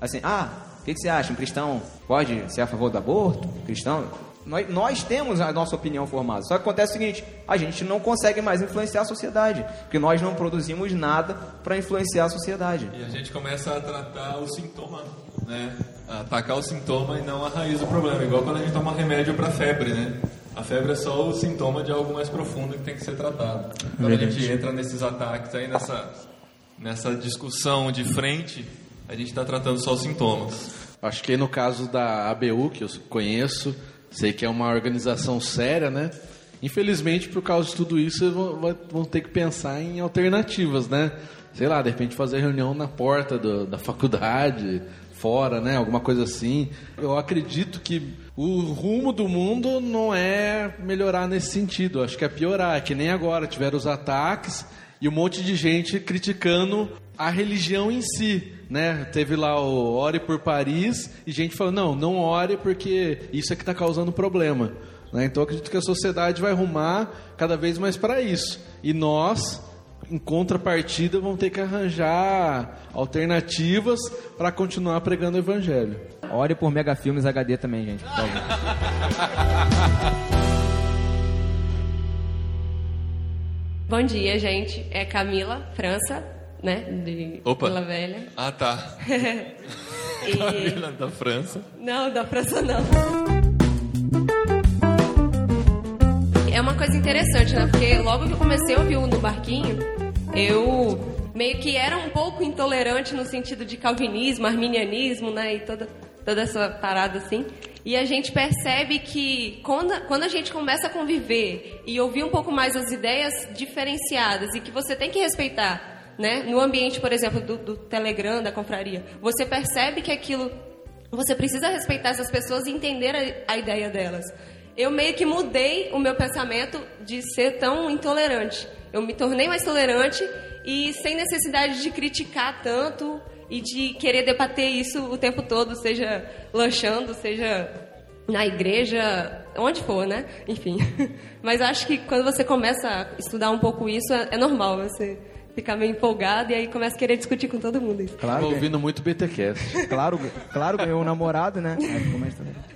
Assim, ah, que, que você acha? Um cristão pode ser a favor do aborto? Cristão? Nós, nós, temos a nossa opinião formada. Só que acontece o seguinte: a gente não consegue mais influenciar a sociedade, porque nós não produzimos nada para influenciar a sociedade. E a gente começa a tratar o sintoma, né? A atacar o sintoma e não a raiz do problema. Igual quando a gente toma remédio para febre, né? A febre é só o sintoma de algo mais profundo que tem que ser tratado. Quando a gente entra nesses ataques aí, nessa, nessa discussão de frente, a gente está tratando só os sintomas. Acho que no caso da ABU, que eu conheço, Sei que é uma organização séria, né? Infelizmente, por causa de tudo isso, vão ter que pensar em alternativas, né? Sei lá, de repente fazer reunião na porta do, da faculdade, fora, né? Alguma coisa assim. Eu acredito que o rumo do mundo não é melhorar nesse sentido. Acho que é piorar. Que nem agora tiveram os ataques e um monte de gente criticando a religião em si, né? Teve lá o Ore por Paris e gente falou, não, não ore porque isso é que está causando problema. Né? Então acredito que a sociedade vai rumar cada vez mais para isso. E nós, em contrapartida, vamos ter que arranjar alternativas para continuar pregando o evangelho. Ore por Mega Filmes HD também, gente, por favor. Bom dia, gente. É Camila, França, né? De Opa. Vila Velha. Ah, tá. e... Camila da França. Não, da França não. É uma coisa interessante, né? Porque logo que eu comecei a ouvir o no barquinho, eu meio que era um pouco intolerante no sentido de calvinismo, arminianismo, né? E toda, toda essa parada assim. E a gente percebe que quando, quando a gente começa a conviver e ouvir um pouco mais as ideias diferenciadas e que você tem que respeitar, né? No ambiente, por exemplo, do, do Telegram, da confraria, você percebe que aquilo. Você precisa respeitar essas pessoas e entender a, a ideia delas. Eu meio que mudei o meu pensamento de ser tão intolerante. Eu me tornei mais tolerante e sem necessidade de criticar tanto e de querer debater isso o tempo todo, seja lanchando, seja na igreja, onde for, né? Enfim. Mas acho que quando você começa a estudar um pouco isso, é, é normal você ficar meio empolgado e aí começa a querer discutir com todo mundo isso. Claro, ouvindo muito BTcast. claro, claro, ganhou um namorado, né?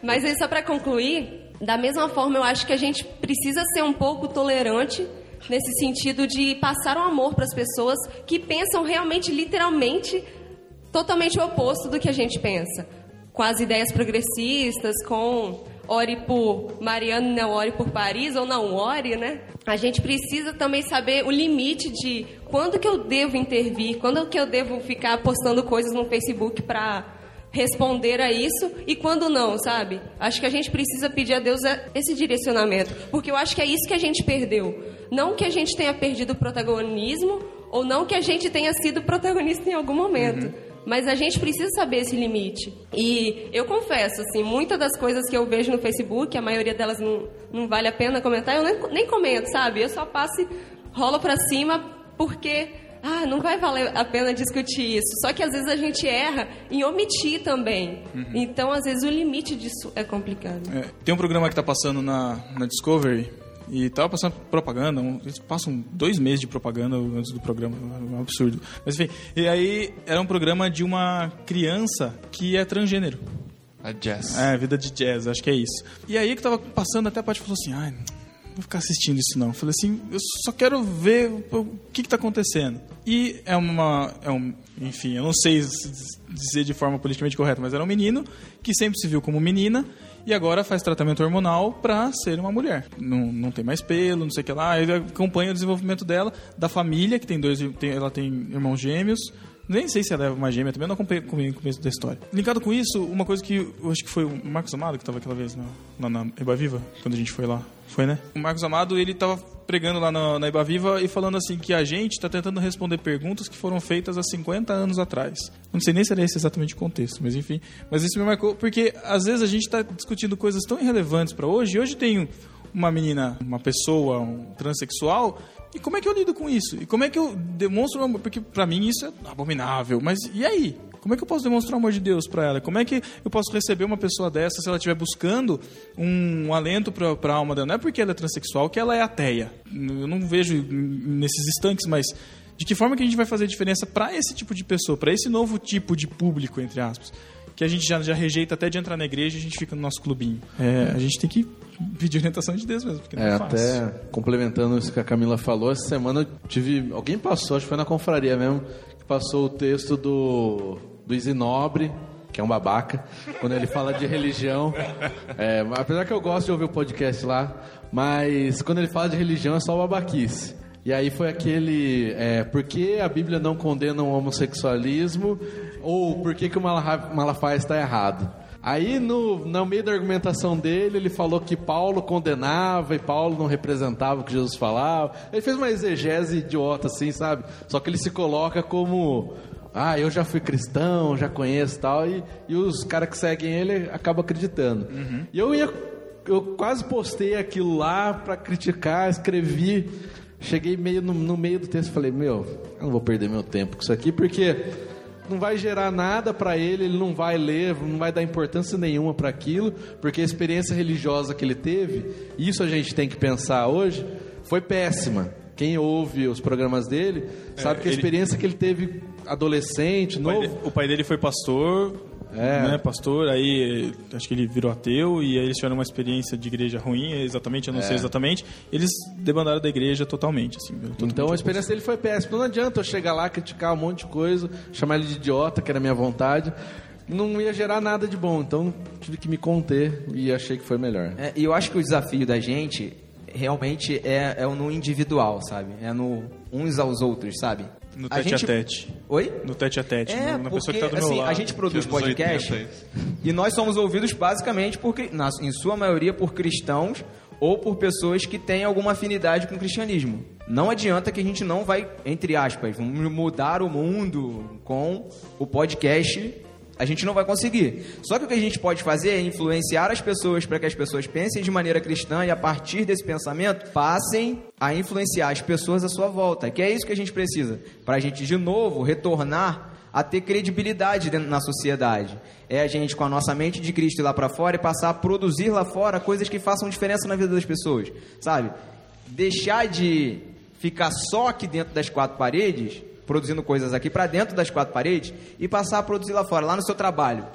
Mas aí só para concluir, da mesma forma eu acho que a gente precisa ser um pouco tolerante nesse sentido de passar o um amor para as pessoas que pensam realmente literalmente totalmente o oposto do que a gente pensa. Com as ideias progressistas, com ore por Mariano, não ore por Paris, ou não ore, né? A gente precisa também saber o limite de quando que eu devo intervir, quando que eu devo ficar postando coisas no Facebook para responder a isso e quando não, sabe? Acho que a gente precisa pedir a Deus esse direcionamento, porque eu acho que é isso que a gente perdeu. Não que a gente tenha perdido o protagonismo ou não que a gente tenha sido protagonista em algum momento. Uhum mas a gente precisa saber esse limite. E eu confesso, assim, muitas das coisas que eu vejo no Facebook, a maioria delas não, não vale a pena comentar, eu nem, nem comento, sabe? Eu só passo e rolo pra cima porque ah, não vai valer a pena discutir isso. Só que às vezes a gente erra em omitir também. Uhum. Então, às vezes, o limite disso é complicado. É, tem um programa que está passando na, na Discovery e tava passando propaganda, um, eles passam dois meses de propaganda antes do programa, é um absurdo. Mas enfim, e aí era um programa de uma criança que é transgênero. A jazz. É, vida de jazz, acho que é isso. E aí que tava passando, até a parte falou assim, ai, vou ficar assistindo isso não. Eu falei assim, eu só quero ver o que está acontecendo. E é uma, é um, enfim, eu não sei dizer de forma politicamente correta, mas era um menino que sempre se viu como menina e agora faz tratamento hormonal para ser uma mulher. Não, não tem mais pelo, não sei o que lá. Ele acompanha o desenvolvimento dela, da família, que tem dois, tem, ela tem irmãos gêmeos, nem sei se ela é uma gêmea também, eu não acompanhei o começo da história. Linkado com isso, uma coisa que eu acho que foi o Marcos Amado que estava aquela vez na, na, na Eba Viva, quando a gente foi lá. Foi, né? O Marcos Amado, ele estava pregando lá na, na Eba Viva e falando assim que a gente está tentando responder perguntas que foram feitas há 50 anos atrás. Não sei nem se era esse exatamente o contexto, mas enfim. Mas isso me marcou porque às vezes a gente está discutindo coisas tão irrelevantes para hoje. E hoje tem uma menina, uma pessoa, um transexual e como é que eu lido com isso? E como é que eu demonstro amor? Porque para mim isso é abominável. Mas e aí? Como é que eu posso demonstrar o amor de Deus para ela? Como é que eu posso receber uma pessoa dessa se ela estiver buscando um alento para a alma dela? Não é porque ela é transexual que ela é ateia. Eu não vejo nesses instantes, mas de que forma que a gente vai fazer diferença para esse tipo de pessoa, para esse novo tipo de público, entre aspas? Que a gente já, já rejeita até de entrar na igreja e a gente fica no nosso clubinho. É, a gente tem que pedir orientação de Deus mesmo, porque não é, é fácil. Até complementando isso que a Camila falou, essa semana eu tive. Alguém passou, acho que foi na confraria mesmo, que passou o texto do, do Isinobre, que é um babaca, quando ele fala de religião. É, apesar que eu gosto de ouvir o podcast lá, mas quando ele fala de religião é só babaquice. E aí foi aquele. É, por que a Bíblia não condena o homossexualismo? Ou por que, que o Malafaia está errado? Aí, no, no meio da argumentação dele, ele falou que Paulo condenava e Paulo não representava o que Jesus falava. Ele fez uma exegese idiota, assim, sabe? Só que ele se coloca como. Ah, eu já fui cristão, já conheço e tal. E, e os caras que seguem ele acabam acreditando. Uhum. E eu ia. Eu quase postei aquilo lá para criticar, escrevi. Cheguei meio no, no meio do texto e falei: Meu, eu não vou perder meu tempo com isso aqui, porque não vai gerar nada para ele, ele não vai ler, não vai dar importância nenhuma para aquilo, porque a experiência religiosa que ele teve, isso a gente tem que pensar hoje, foi péssima. Quem ouve os programas dele sabe é, que a experiência ele... que ele teve adolescente, novo. O pai dele foi pastor, é. né, pastor, aí acho que ele virou ateu e aí eles tiveram uma experiência de igreja ruim, exatamente, eu não é. sei exatamente. Eles debandaram da igreja totalmente, assim. Então a experiência dele foi péssima. Não adianta eu chegar lá, criticar um monte de coisa, chamar ele de idiota, que era a minha vontade. Não ia gerar nada de bom, então tive que me conter e achei que foi melhor. É, e eu acho que o desafio da gente realmente é, é no individual, sabe? É no uns aos outros, sabe? No tete a, gente... a tete. Oi? No tete a tete, é, na porque, pessoa que tá do assim, meu lado. A gente produz podcast 80, e nós somos ouvidos basicamente, por, na, em sua maioria, por cristãos ou por pessoas que têm alguma afinidade com o cristianismo. Não adianta que a gente não vai, entre aspas, mudar o mundo com o podcast a gente não vai conseguir. Só que o que a gente pode fazer é influenciar as pessoas para que as pessoas pensem de maneira cristã e a partir desse pensamento passem a influenciar as pessoas à sua volta. Que é isso que a gente precisa para a gente de novo retornar a ter credibilidade dentro, na sociedade. É a gente com a nossa mente de Cristo ir lá para fora e passar a produzir lá fora coisas que façam diferença na vida das pessoas, sabe? Deixar de ficar só aqui dentro das quatro paredes produzindo coisas aqui para dentro das quatro paredes e passar a produzir lá fora, lá no seu trabalho.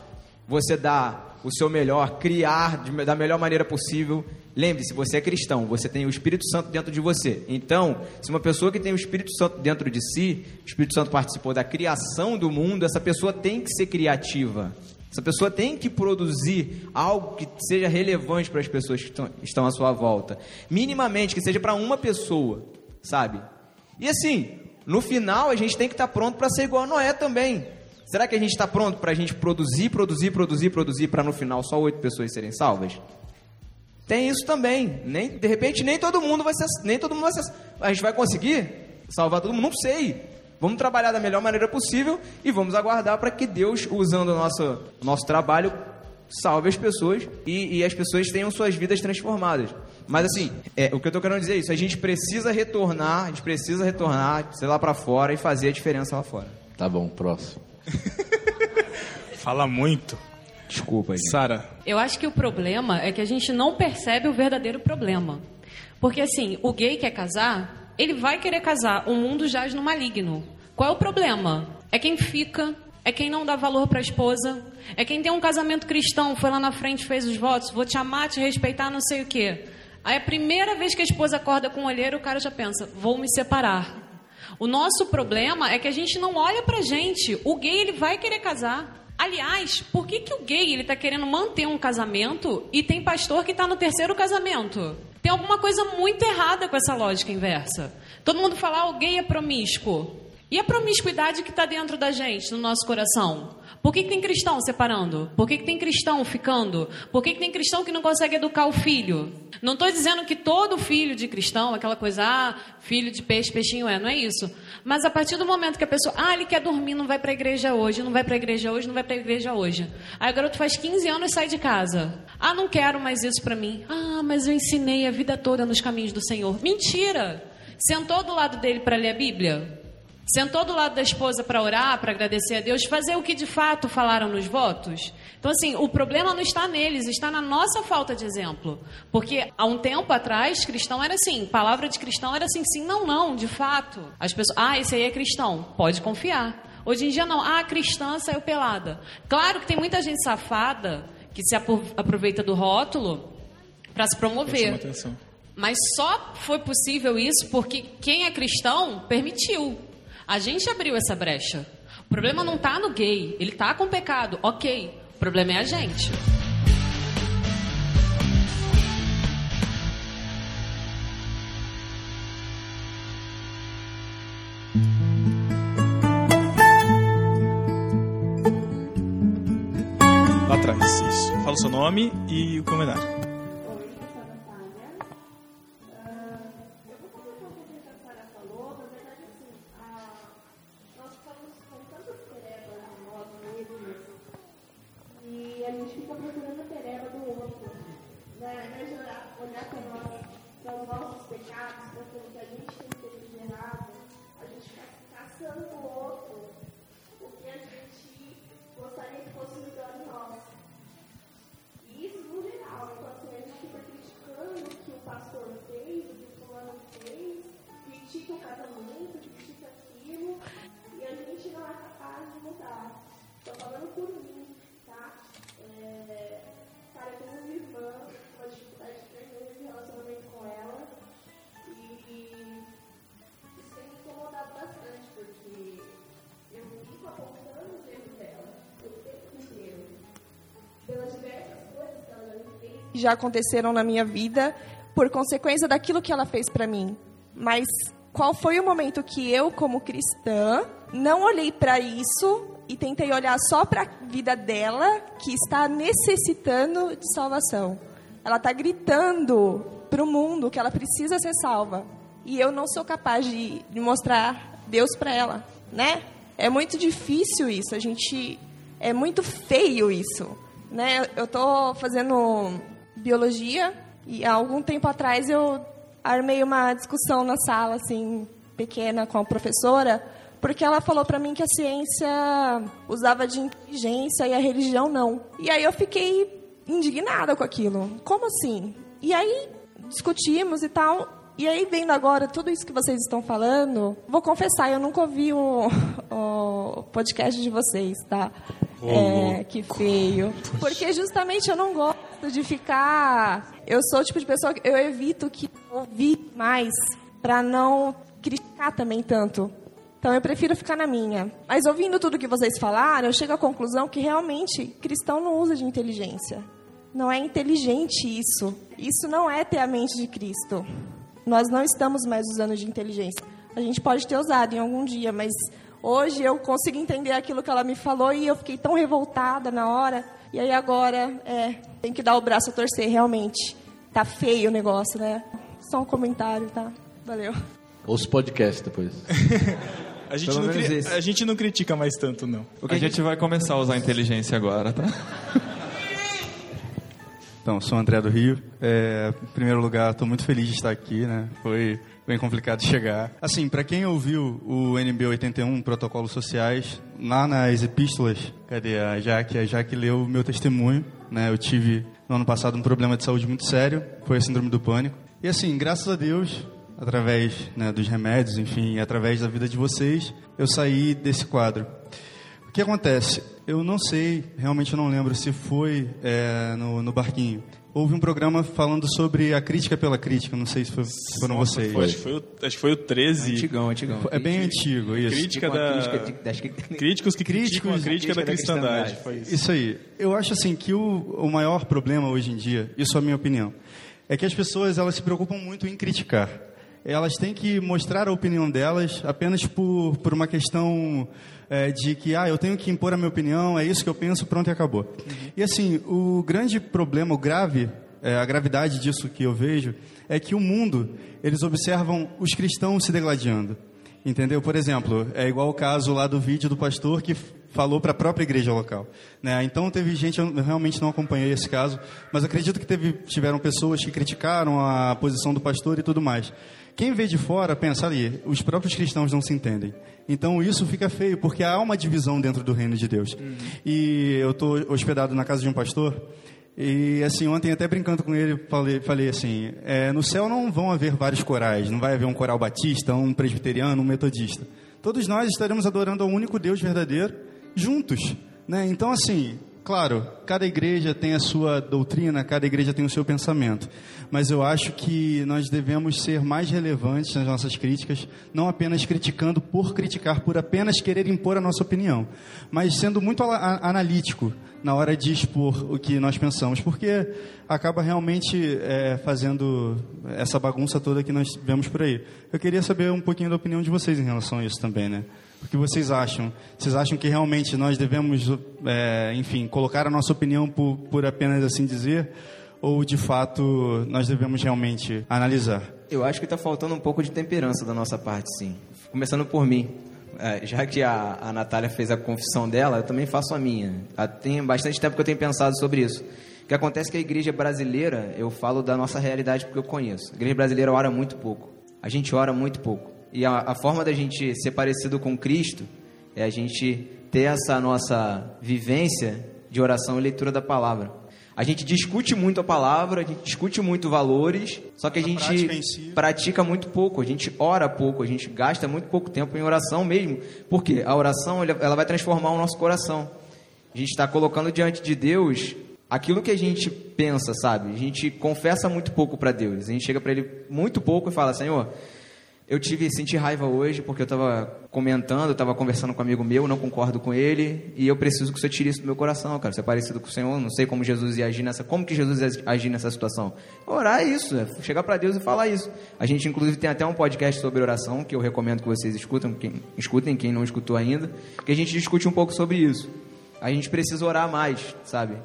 Você dá o seu melhor, criar de, da melhor maneira possível. Lembre-se, você é cristão, você tem o Espírito Santo dentro de você. Então, se uma pessoa que tem o Espírito Santo dentro de si, o Espírito Santo participou da criação do mundo, essa pessoa tem que ser criativa. Essa pessoa tem que produzir algo que seja relevante para as pessoas que estão, estão à sua volta. Minimamente, que seja para uma pessoa, sabe? E assim, no final, a gente tem que estar tá pronto para ser igual a Noé também. Será que a gente está pronto para a gente produzir, produzir, produzir, produzir para no final só oito pessoas serem salvas? Tem isso também. Nem, de repente nem todo mundo vai ser, nem todo mundo vai ser, a gente vai conseguir salvar todo mundo, não sei. Vamos trabalhar da melhor maneira possível e vamos aguardar para que Deus, usando o nosso, nosso trabalho, salve as pessoas e, e as pessoas tenham suas vidas transformadas. Mas assim, é, o que eu tô querendo dizer é isso, a gente precisa retornar, a gente precisa retornar, sei lá, para fora e fazer a diferença lá fora. Tá bom, próximo. Fala muito. Desculpa aí. Sara. Eu acho que o problema é que a gente não percebe o verdadeiro problema. Porque assim, o gay quer casar, ele vai querer casar, o mundo jaz no maligno. Qual é o problema? É quem fica, é quem não dá valor para a esposa, é quem tem um casamento cristão, foi lá na frente, fez os votos, vou te amar, te respeitar, não sei o quê. Aí a primeira vez que a esposa acorda com o olheiro, o cara já pensa: vou me separar. O nosso problema é que a gente não olha pra gente. O gay ele vai querer casar. Aliás, por que, que o gay ele tá querendo manter um casamento e tem pastor que está no terceiro casamento? Tem alguma coisa muito errada com essa lógica inversa. Todo mundo fala, ah, o gay é promíscuo. E a promiscuidade que está dentro da gente, no nosso coração? Por que, que tem cristão separando? Por que, que tem cristão ficando? Por que, que tem cristão que não consegue educar o filho? Não estou dizendo que todo filho de cristão, aquela coisa, ah, filho de peixe, peixinho é, não é isso. Mas a partir do momento que a pessoa, ah, ele quer dormir, não vai para a igreja hoje, não vai para a igreja hoje, não vai para a igreja hoje. Aí o garoto faz 15 anos e sai de casa. Ah, não quero mais isso para mim. Ah, mas eu ensinei a vida toda nos caminhos do Senhor. Mentira! Sentou do lado dele para ler a Bíblia? Sentou do lado da esposa para orar, para agradecer a Deus, fazer o que de fato falaram nos votos? Então, assim, o problema não está neles, está na nossa falta de exemplo. Porque há um tempo atrás, cristão era assim, palavra de cristão era assim, sim, não, não, de fato. As pessoas, ah, esse aí é cristão, pode confiar. Hoje em dia, não, ah, cristã saiu pelada. Claro que tem muita gente safada que se aproveita do rótulo para se promover. Mas só foi possível isso porque quem é cristão permitiu. A gente abriu essa brecha. O problema não está no gay, ele está com pecado, ok. O problema é a gente. Lá atrás, isso. Fala o seu nome e o comentário. Já aconteceram na minha vida por consequência daquilo que ela fez para mim. Mas qual foi o momento que eu, como cristã, não olhei para isso e tentei olhar só para a vida dela, que está necessitando de salvação? Ela está gritando para o mundo que ela precisa ser salva. E eu não sou capaz de, de mostrar Deus para ela, né? É muito difícil isso. A gente é muito feio isso, né? Eu estou fazendo biologia e há algum tempo atrás eu armei uma discussão na sala assim pequena com a professora porque ela falou para mim que a ciência usava de inteligência e a religião não. E aí eu fiquei indignada com aquilo. Como assim? E aí discutimos e tal. E aí, vendo agora tudo isso que vocês estão falando, vou confessar, eu nunca ouvi o, o podcast de vocês, tá? é, que feio. Porque justamente eu não gosto de ficar. Eu sou o tipo de pessoa que eu evito que ouvir mais para não criticar também tanto. Então eu prefiro ficar na minha. Mas ouvindo tudo que vocês falaram, eu chego à conclusão que realmente cristão não usa de inteligência. Não é inteligente isso. Isso não é ter a mente de Cristo. Nós não estamos mais usando de inteligência. A gente pode ter usado em algum dia, mas Hoje eu consigo entender aquilo que ela me falou e eu fiquei tão revoltada na hora. E aí agora, é, tem que dar o braço a torcer, realmente. Tá feio o negócio, né? Só um comentário, tá? Valeu. Ouça o podcast depois. a, gente não cri... a gente não critica mais tanto, não. A, a gente vai começar a usar a inteligência agora, tá? Então, sou André do Rio. É, em primeiro lugar, estou muito feliz de estar aqui, né? Foi bem complicado chegar. Assim, para quem ouviu o NB 81, Protocolos Sociais, lá nas epístolas, cadê a Jaque? A Jaque leu o meu testemunho, né? Eu tive no ano passado um problema de saúde muito sério, foi a síndrome do pânico. E assim, graças a Deus, através né, dos remédios, enfim, através da vida de vocês, eu saí desse quadro. O que acontece? Eu não sei, realmente eu não lembro se foi é, no, no barquinho. Houve um programa falando sobre a crítica pela crítica, não sei se foi, foram Nossa, vocês. foi, acho, que foi o, acho que foi o 13. Antigão, antigão. É bem antigo, isso. Crítica da... crítica das- Críticos que criticam a crítica da cristandade. Foi isso. Isso aí. Eu acho assim que o, o maior problema hoje em dia, isso é a minha opinião, é que as pessoas elas se preocupam muito em criticar. Elas têm que mostrar a opinião delas apenas por, por uma questão é, de que, ah, eu tenho que impor a minha opinião, é isso que eu penso, pronto e acabou. E assim, o grande problema, o grave, é, a gravidade disso que eu vejo, é que o mundo, eles observam os cristãos se degladiando. Entendeu? Por exemplo, é igual o caso lá do vídeo do pastor que falou para a própria igreja local. Né? Então teve gente, eu realmente não acompanhei esse caso, mas acredito que teve, tiveram pessoas que criticaram a posição do pastor e tudo mais. Quem vê de fora pensa ali, os próprios cristãos não se entendem. Então isso fica feio, porque há uma divisão dentro do reino de Deus. E eu estou hospedado na casa de um pastor, e assim, ontem até brincando com ele, falei, falei assim, é, no céu não vão haver vários corais, não vai haver um coral batista, um presbiteriano, um metodista. Todos nós estaremos adorando ao único Deus verdadeiro juntos, né? Então assim, claro, cada igreja tem a sua doutrina, cada igreja tem o seu pensamento, mas eu acho que nós devemos ser mais relevantes nas nossas críticas, não apenas criticando por criticar, por apenas querer impor a nossa opinião, mas sendo muito analítico na hora de expor o que nós pensamos, porque acaba realmente é, fazendo essa bagunça toda que nós vemos por aí. Eu queria saber um pouquinho da opinião de vocês em relação a isso também, né? O que vocês acham? Vocês acham que realmente nós devemos, é, enfim, colocar a nossa opinião por, por apenas assim dizer? Ou, de fato, nós devemos realmente analisar? Eu acho que está faltando um pouco de temperança da nossa parte, sim. Começando por mim. É, já que a, a Natália fez a confissão dela, eu também faço a minha. Tem bastante tempo que eu tenho pensado sobre isso. O que acontece é que a igreja brasileira, eu falo da nossa realidade porque eu conheço. A igreja brasileira ora muito pouco. A gente ora muito pouco. E a, a forma da gente ser parecido com Cristo é a gente ter essa nossa vivência de oração e leitura da palavra. A gente discute muito a palavra, a gente discute muito valores, só que a, gente prática em si. pratica muito pouco, a gente ora pouco, a gente gasta muito pouco tempo em oração mesmo. Porque a oração ela vai transformar o nosso coração. A gente está colocando diante de Deus aquilo que a gente pensa, sabe? A gente confessa muito pouco para Deus. A gente chega para Ele muito pouco e fala: Senhor, eu tive senti raiva hoje porque eu estava comentando, estava conversando com um amigo meu, não concordo com ele e eu preciso que Senhor tire isso do meu coração, cara. Você é parecido com o Senhor, não sei como Jesus ia agir nessa, como que Jesus ia agir nessa situação. Orar é isso, é chegar para Deus e falar isso. A gente inclusive tem até um podcast sobre oração que eu recomendo que vocês escutem, quem, escutem quem não escutou ainda, que a gente discute um pouco sobre isso. A gente precisa orar mais, sabe?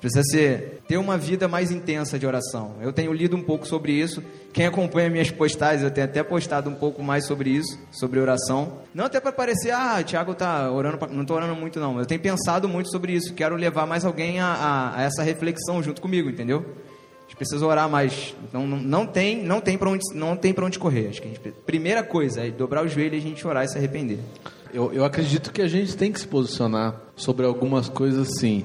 Precisa ser, ter uma vida mais intensa de oração. Eu tenho lido um pouco sobre isso. Quem acompanha minhas postagens, eu tenho até postado um pouco mais sobre isso, sobre oração. Não até para parecer, ah, o Thiago tá orando, pra... não tô orando muito não. Eu tenho pensado muito sobre isso. Quero levar mais alguém a, a- a essa reflexão junto comigo, entendeu? A gente precisa orar mais. Não, não, não tem, não tem para onde, não tem para onde correr. Acho que a gente, primeira coisa é dobrar o joelho e a gente orar e se arrepender. Eu, eu acredito que a gente tem que se posicionar sobre algumas coisas sim.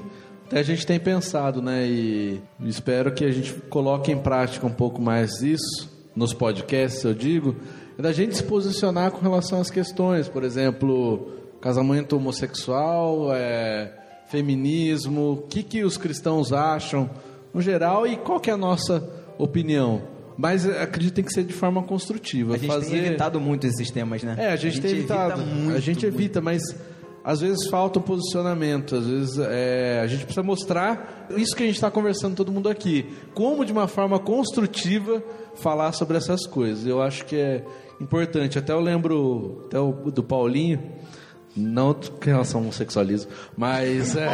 Até a gente tem pensado, né? E espero que a gente coloque em prática um pouco mais isso nos podcasts, eu digo, é da gente se posicionar com relação às questões, por exemplo, casamento homossexual, é, feminismo, o que, que os cristãos acham no geral e qual que é a nossa opinião. Mas eh, acredito que tem que ser de forma construtiva. A gente fazer... tem evitado muito esses temas, né? É, a gente, tem evita evitado. muito, a gente evita, mas às vezes falta o posicionamento. Às vezes é, a gente precisa mostrar isso que a gente está conversando todo mundo aqui. Como de uma forma construtiva falar sobre essas coisas. Eu acho que é importante. Até eu lembro até o, do Paulinho, não com relação ao homossexualismo, mas é,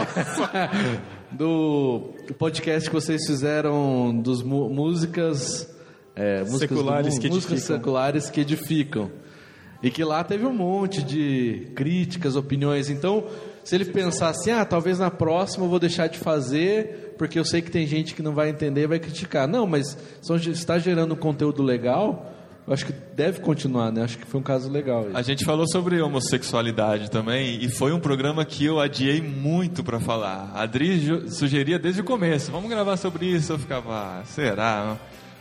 do podcast que vocês fizeram dos músicas, é, músicas do Seculares mundo, que músicas seculares que edificam. E que lá teve um monte de críticas, opiniões. Então, se ele pensar assim, ah, talvez na próxima eu vou deixar de fazer, porque eu sei que tem gente que não vai entender e vai criticar. Não, mas se está gerando um conteúdo legal, eu acho que deve continuar, né? Acho que foi um caso legal. A gente falou sobre homossexualidade também e foi um programa que eu adiei muito para falar. A Adri sugeria desde o começo, vamos gravar sobre isso. Eu ficava, ah, será?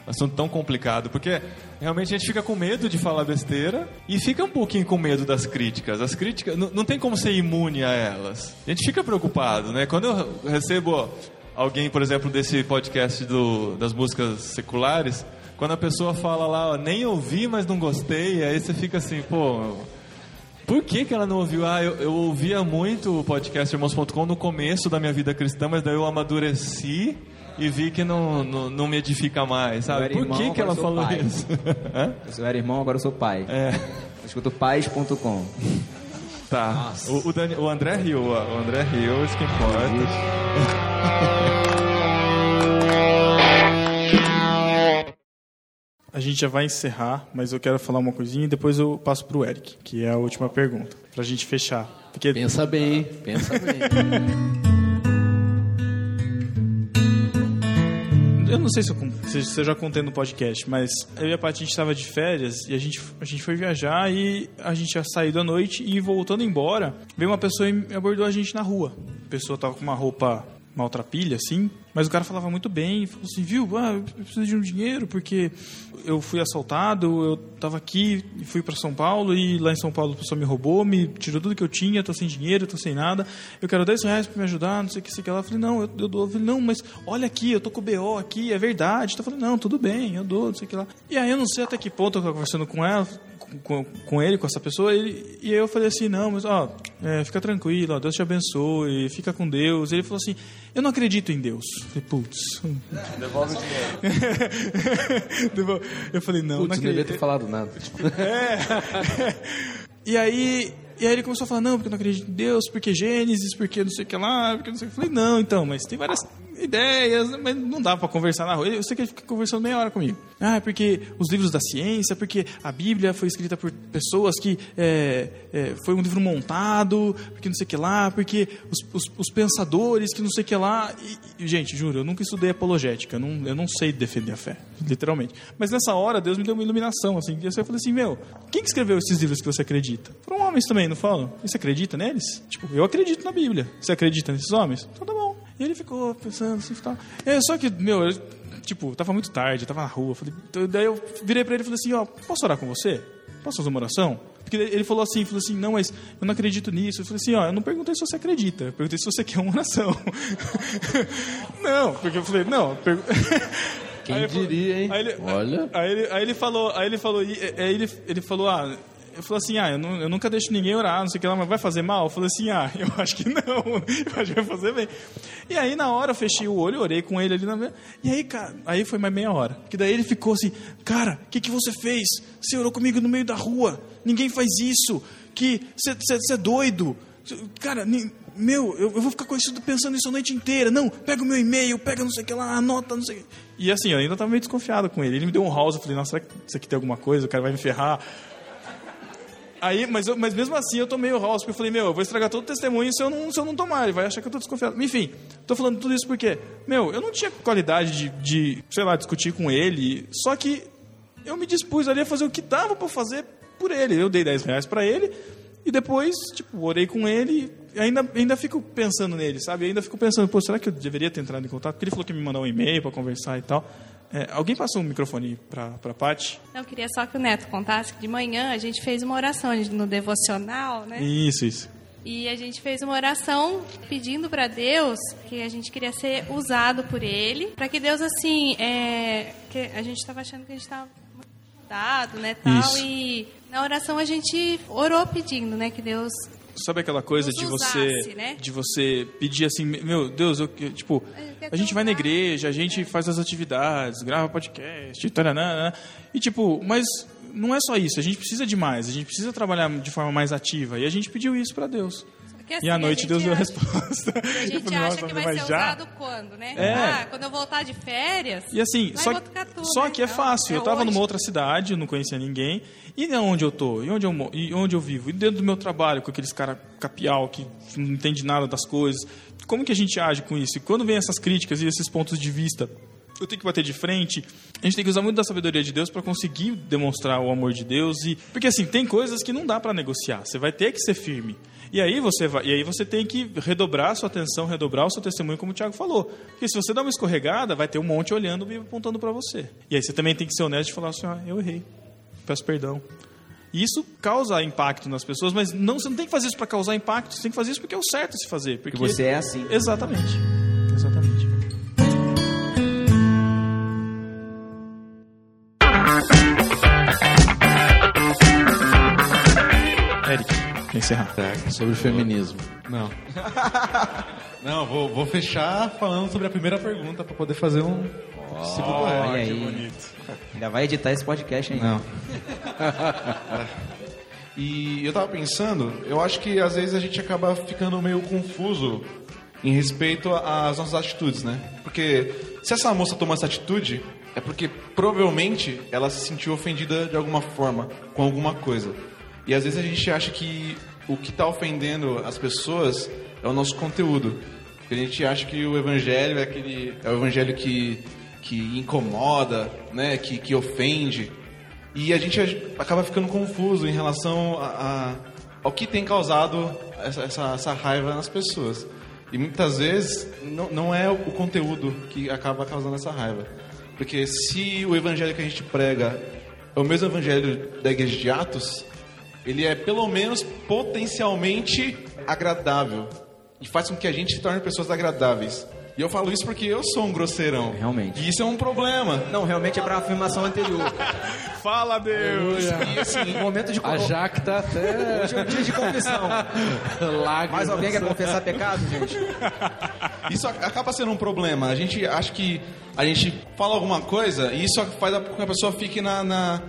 Assunto tão complicado, porque realmente a gente fica com medo de falar besteira e fica um pouquinho com medo das críticas. As críticas, não, não tem como ser imune a elas. A gente fica preocupado, né? Quando eu recebo alguém, por exemplo, desse podcast do, das músicas seculares, quando a pessoa fala lá, ó, nem ouvi, mas não gostei, aí você fica assim, pô, por que, que ela não ouviu? Ah, eu, eu ouvia muito o podcast Irmãos.com no começo da minha vida cristã, mas daí eu amadureci e vi que não, não, não me edifica mais, sabe? Por irmão, que, que ela falou pai. isso? Hã? Eu era irmão, agora eu sou pai. É. Eu escuto pais.com. Tá. O, o, Dani- o André riu, ó. o André riu, isso que importa. A gente já vai encerrar, mas eu quero falar uma coisinha e depois eu passo pro Eric, que é a última pergunta, pra gente fechar. Porque... Pensa bem, pensa bem. não sei se eu, se- eu já contei no podcast, mas eu e a Paty, a gente estava de férias e a gente, a gente foi viajar e a gente ia sair da noite e voltando embora, veio uma pessoa e abordou a gente na rua. A pessoa tava com uma roupa maltrapilha, assim, mas o cara falava muito bem falou assim, viu, ah, eu preciso de um dinheiro porque eu fui assaltado, eu tava aqui e fui para São Paulo e lá em São Paulo a pessoa me roubou, me tirou tudo que eu tinha, tô sem dinheiro, tô sem nada, eu quero 10 reais para me ajudar, não sei o que, sei o que lá. Eu falei, não, eu, eu dou. Eu falei, não, mas olha aqui, eu tô com o BO aqui, é verdade. Então eu falei, não, tudo bem, eu dou, não sei o que lá. E aí eu não sei até que ponto eu tava conversando com ela, com, com ele, com essa pessoa, ele, e aí eu falei assim, não, mas ó, é, fica tranquilo, ó, Deus te abençoe, fica com Deus. Ele falou assim, eu não acredito em Deus. Eu falei, putz. Devolve o dinheiro. eu falei, não, Putz, não não devia acredito. ter falado nada. É. E aí, e aí ele começou a falar, não, porque eu não acredito em Deus, porque Gênesis, porque não sei o que lá, porque não sei o que. Eu falei, não, então, mas tem várias ideias, mas não dá pra conversar na rua. Eu sei que ele fica conversando meia hora comigo. Ah, é porque os livros da ciência, porque a Bíblia foi escrita por pessoas que é, é, foi um livro montado, porque não sei o que lá, porque os, os, os pensadores que não sei o que lá. E, gente, juro, eu nunca estudei apologética, eu não, eu não sei defender a fé, literalmente. Mas nessa hora, Deus me deu uma iluminação, assim, e eu falei assim, meu, quem que escreveu esses livros que você acredita? Foram homens também, não falam? E você acredita neles? Tipo, eu acredito na Bíblia. Você acredita nesses homens? Então tá bom. E ele ficou pensando assim, tal. É, só que, meu, eu, tipo, tava muito tarde, eu tava na rua. Falei, então, daí eu virei pra ele e falei assim, ó, posso orar com você? Posso fazer uma oração? Porque ele falou assim, falou assim, não, mas eu não acredito nisso. Eu falei assim, ó, eu não perguntei se você acredita, eu perguntei se você quer uma oração. não, porque eu falei, não, pergu- Quem diria, hein? Aí ele, Olha. Aí ele, aí ele falou, aí ele falou, aí ele, ele falou, ah, eu falei assim, ah, eu, não- eu nunca deixo ninguém orar, não sei o que lá, mas vai fazer mal? Eu falei assim, ah, eu acho que não, eu acho que vai fazer bem. E aí na hora eu fechei o olho, orei com ele ali na e aí, cara, aí foi mais meia hora. Que daí ele ficou assim, cara, o que, que você fez? Você orou comigo no meio da rua, ninguém faz isso, que você é doido. Cara, meu, eu, eu vou ficar isso pensando isso a noite inteira. Não, pega o meu e-mail, pega não sei o que lá, anota, não sei o que. E assim, eu ainda tava meio desconfiado com ele. Ele me deu um house, eu falei, nossa, será que isso aqui tem alguma coisa? O cara vai me ferrar. Aí, mas, eu- mas mesmo assim eu tomei o house, porque eu falei, meu, eu vou estragar todo o testemunho se eu não, se eu não tomar, ele vai achar que eu tô desconfiado. Enfim, tô falando tudo isso porque, meu, eu não tinha qualidade de, de, sei lá, discutir com ele, só que eu me dispus ali a fazer o que dava pra fazer por ele. Eu dei 10 reais pra ele e depois, tipo, orei com ele e ainda, ainda fico pensando nele, sabe? Ainda fico pensando, pô, será que eu deveria ter entrado em contato? Porque ele falou que me mandou um e-mail pra conversar e tal. É, alguém passou um microfone pra, pra Paty? Eu queria só que o Neto contasse que de manhã a gente fez uma oração no devocional, né? Isso, isso. E a gente fez uma oração pedindo para Deus que a gente queria ser usado por Ele, para que Deus assim, é, que a gente estava achando que a gente estava dado, né, tal, Isso. e na oração a gente orou pedindo, né, que Deus Sabe aquela coisa Nos de você usasse, né? de você pedir assim, meu Deus, eu, eu- tipo, a gente vai na igreja, a gente faz as atividades, grava podcast, taranã, e tipo, mas não é só isso, a gente precisa de mais, a gente precisa trabalhar de forma mais ativa, e a gente pediu isso para Deus. Que, assim, e à noite Deus deu a resposta. a gente falei, acha "Nossa, que vai ser já?" usado quando, né? É. Ah, quando eu voltar de férias. E assim, só, Botucatu, só né? que é fácil. é eu tava hoje. numa outra cidade, eu não conhecia ninguém. E onde eu tô? E onde eu, e onde eu vivo? E dentro do meu trabalho, com aqueles caras capial que não entende nada das coisas. Como que a gente age com isso? E quando vem essas críticas e esses pontos de vista eu tenho que bater de frente. A gente tem que usar muito da sabedoria de Deus para conseguir demonstrar o amor de Deus e porque assim, tem coisas que não dá para negociar. Você vai ter que ser firme. E aí você vai, e aí você tem que redobrar a sua atenção, redobrar o seu testemunho, como o Tiago falou. Porque se você dá uma escorregada, vai ter um monte olhando e apontando para você. E aí você também tem que ser honesto e falar assim: "Ah, eu errei. Peço perdão". E isso causa impacto nas pessoas, mas não, você não tem que fazer isso para causar impacto, você tem que fazer isso porque é o certo se fazer. Porque você é assim. Exatamente. Exatamente. Pra encerrar. Sobre feminismo. Não. Não, vou, vou fechar falando sobre a primeira pergunta para poder fazer um segundo Olha aí. Ainda vai editar esse podcast ainda. Não. E eu tava pensando, eu acho que às vezes a gente acaba ficando meio confuso em respeito às nossas atitudes, né? Porque se essa moça tomou essa atitude, é porque provavelmente ela se sentiu ofendida de alguma forma, com alguma coisa. E às vezes a gente acha que o que está ofendendo as pessoas é o nosso conteúdo. Porque a gente acha que o evangelho é aquele é o evangelho que, que incomoda, né? que, que ofende. E a gente acaba ficando confuso em relação a, a- ao que tem causado essa, essa, essa raiva nas pessoas. E muitas vezes não, não é o conteúdo que acaba causando essa raiva. Porque se o evangelho que a gente prega é o mesmo evangelho da igreja de Atos, ele é pelo menos potencialmente agradável. E faz com que a gente se torne pessoas agradáveis. E eu falo isso porque eu sou um grosseirão. Realmente. E isso é um problema. Não, realmente é para a afirmação anterior. Fala, Deus! E assim, momento de A Jaque tá até. Hoje é um dia de confissão. Mais alguém quer confessar pecado, gente? Isso ac- acaba sendo um problema. A gente acha que a gente fala alguma coisa e isso faz com que a pessoa fique na, na,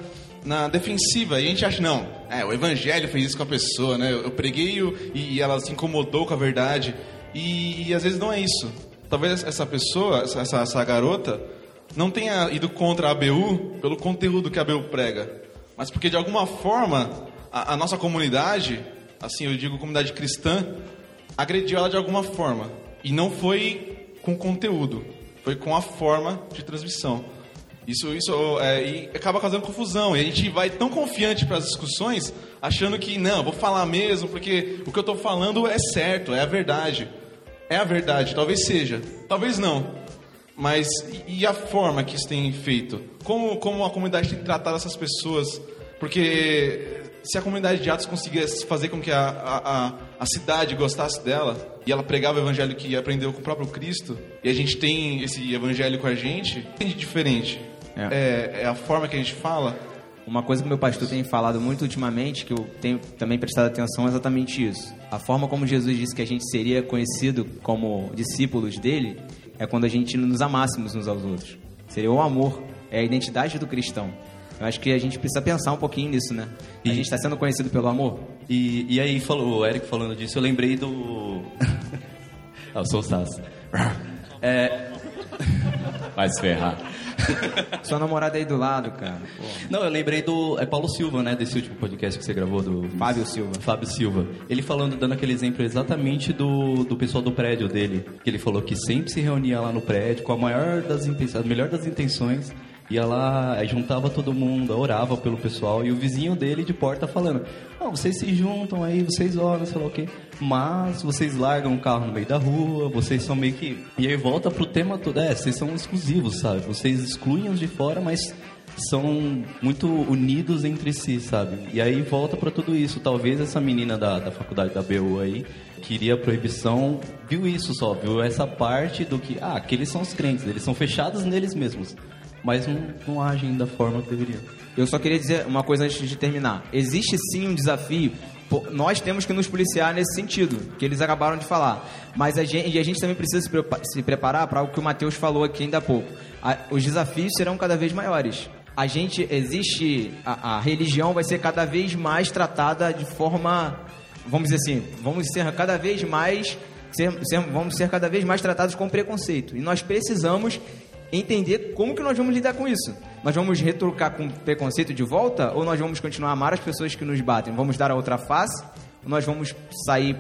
na defensiva. E a gente acha, não, é, o evangelho fez isso com a pessoa, né? Eu, preguei e, e ela se incomodou com a verdade. E, e às vezes não é isso. Talvez essa pessoa, essa, essa garota, não tenha ido contra a ABU pelo conteúdo que a ABU prega, mas porque de alguma forma a, a nossa comunidade, assim eu digo comunidade cristã, agrediu ela de alguma forma. E não foi com conteúdo, foi com a forma de transmissão. Isso, isso é, e acaba causando confusão. E a gente vai tão confiante para as discussões, achando que, não, vou falar mesmo, porque o que eu estou falando é certo, é a verdade. É a verdade, talvez seja, talvez não. Mas e a forma que isso tem feito? Como, como a comunidade tem tratado essas pessoas? Porque se a comunidade de Atos conseguisse fazer com que a, a, a, a cidade gostasse dela, e ela pregava o evangelho que aprendeu com o próprio Cristo, e a gente tem esse evangelho com a gente, tem de diferente. É. é a forma que a gente fala. Uma coisa que meu pastor tem falado muito ultimamente, que eu tenho também prestado atenção, é exatamente isso. A forma como Jesus disse que a gente seria conhecido como discípulos dele é quando a gente nos amássemos uns aos outros. Seria o amor, é a identidade do cristão. Eu acho que a gente precisa pensar um pouquinho nisso, né? A gente está sendo conhecido pelo amor? E, e aí, falou, o Eric falando disso, eu lembrei do. ah, eu sou o Sass. É. Vai se ferrar. Sua namorada aí do lado, cara. Pô. Não, eu lembrei do. É Paulo Silva, né? Desse último podcast que você gravou do. Fábio Silva. Fábio Silva. Ele falando, dando aquele exemplo exatamente do, do pessoal do prédio dele. Que ele falou que sempre se reunia lá no prédio com a maior das intenções, a melhor das intenções. Ia lá, juntava todo mundo, orava pelo pessoal. E o vizinho dele de porta falando: Não, vocês se juntam aí, vocês oram, sei lá o quê. Mas vocês largam o carro no meio da rua, vocês são meio que. E aí volta pro tema todo: É, vocês são exclusivos, sabe? Vocês excluem os de fora, mas são muito unidos entre si, sabe? E aí volta para tudo isso. Talvez essa menina da, da faculdade da BU aí queria proibição, viu isso só, viu essa parte do que, ah, aqueles são os crentes, eles são fechados neles mesmos, mas não, não agem da forma que deveriam. Eu só queria dizer uma coisa antes de terminar. Existe sim um desafio. Nós temos que nos policiar nesse sentido, que eles acabaram de falar. Mas a gente, e a gente também precisa se, prepa- se preparar para o que o Matheus falou aqui ainda há pouco. A- os desafios serão cada vez maiores. A gente existe, a, a religião vai ser cada vez mais tratada de forma, vamos dizer assim, vamos ser cada vez mais, ser- ser- vamos ser cada vez mais tratados com preconceito. E nós precisamos entender como que nós vamos lidar com isso. Nós vamos retrucar com preconceito de volta ou nós vamos continuar a amar as pessoas que nos batem? Vamos dar a outra face? Ou nós vamos sair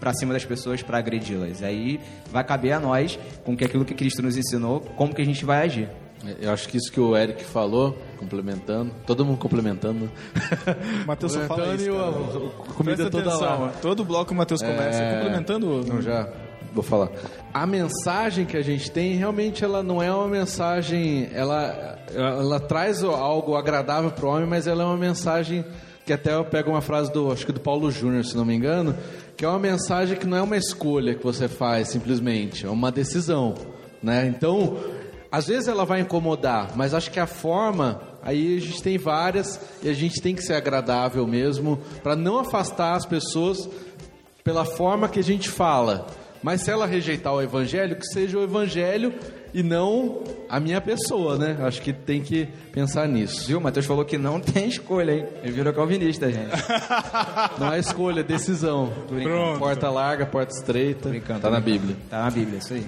pra cima das pessoas pra agredi-las. Aí vai caber a nós, com que aquilo que Cristo nos ensinou, como que a gente vai agir. Eu acho que isso que o Eric falou, complementando, todo mundo complementando. Matheus só fala isso, e o- cara. comida Presta toda atenção, lá. Todo bloco o Matheus começa É, complementando. Não, já vou falar. A mensagem que a gente tem, realmente, ela não é uma mensagem. Ela, ela, traz algo agradável para o homem, mas ela é uma mensagem que até eu pego uma frase do, acho que do Paulo Júnior, se não me engano, que é uma mensagem que não é uma escolha que você faz simplesmente, é uma decisão, né? Então, às vezes ela vai incomodar, mas acho que a forma, aí a gente tem várias e a gente tem que ser agradável mesmo para não afastar as pessoas pela forma que a gente fala. Mas se ela rejeitar o evangelho, que seja o evangelho e não a minha pessoa, né? Acho que tem que pensar nisso. Viu? O Matheus falou que não tem escolha, hein? Ele virou calvinista, gente. Não é escolha, é decisão. Pronto. Porta larga, porta estreita. tá na Bíblia. Tá na Bíblia, isso aí.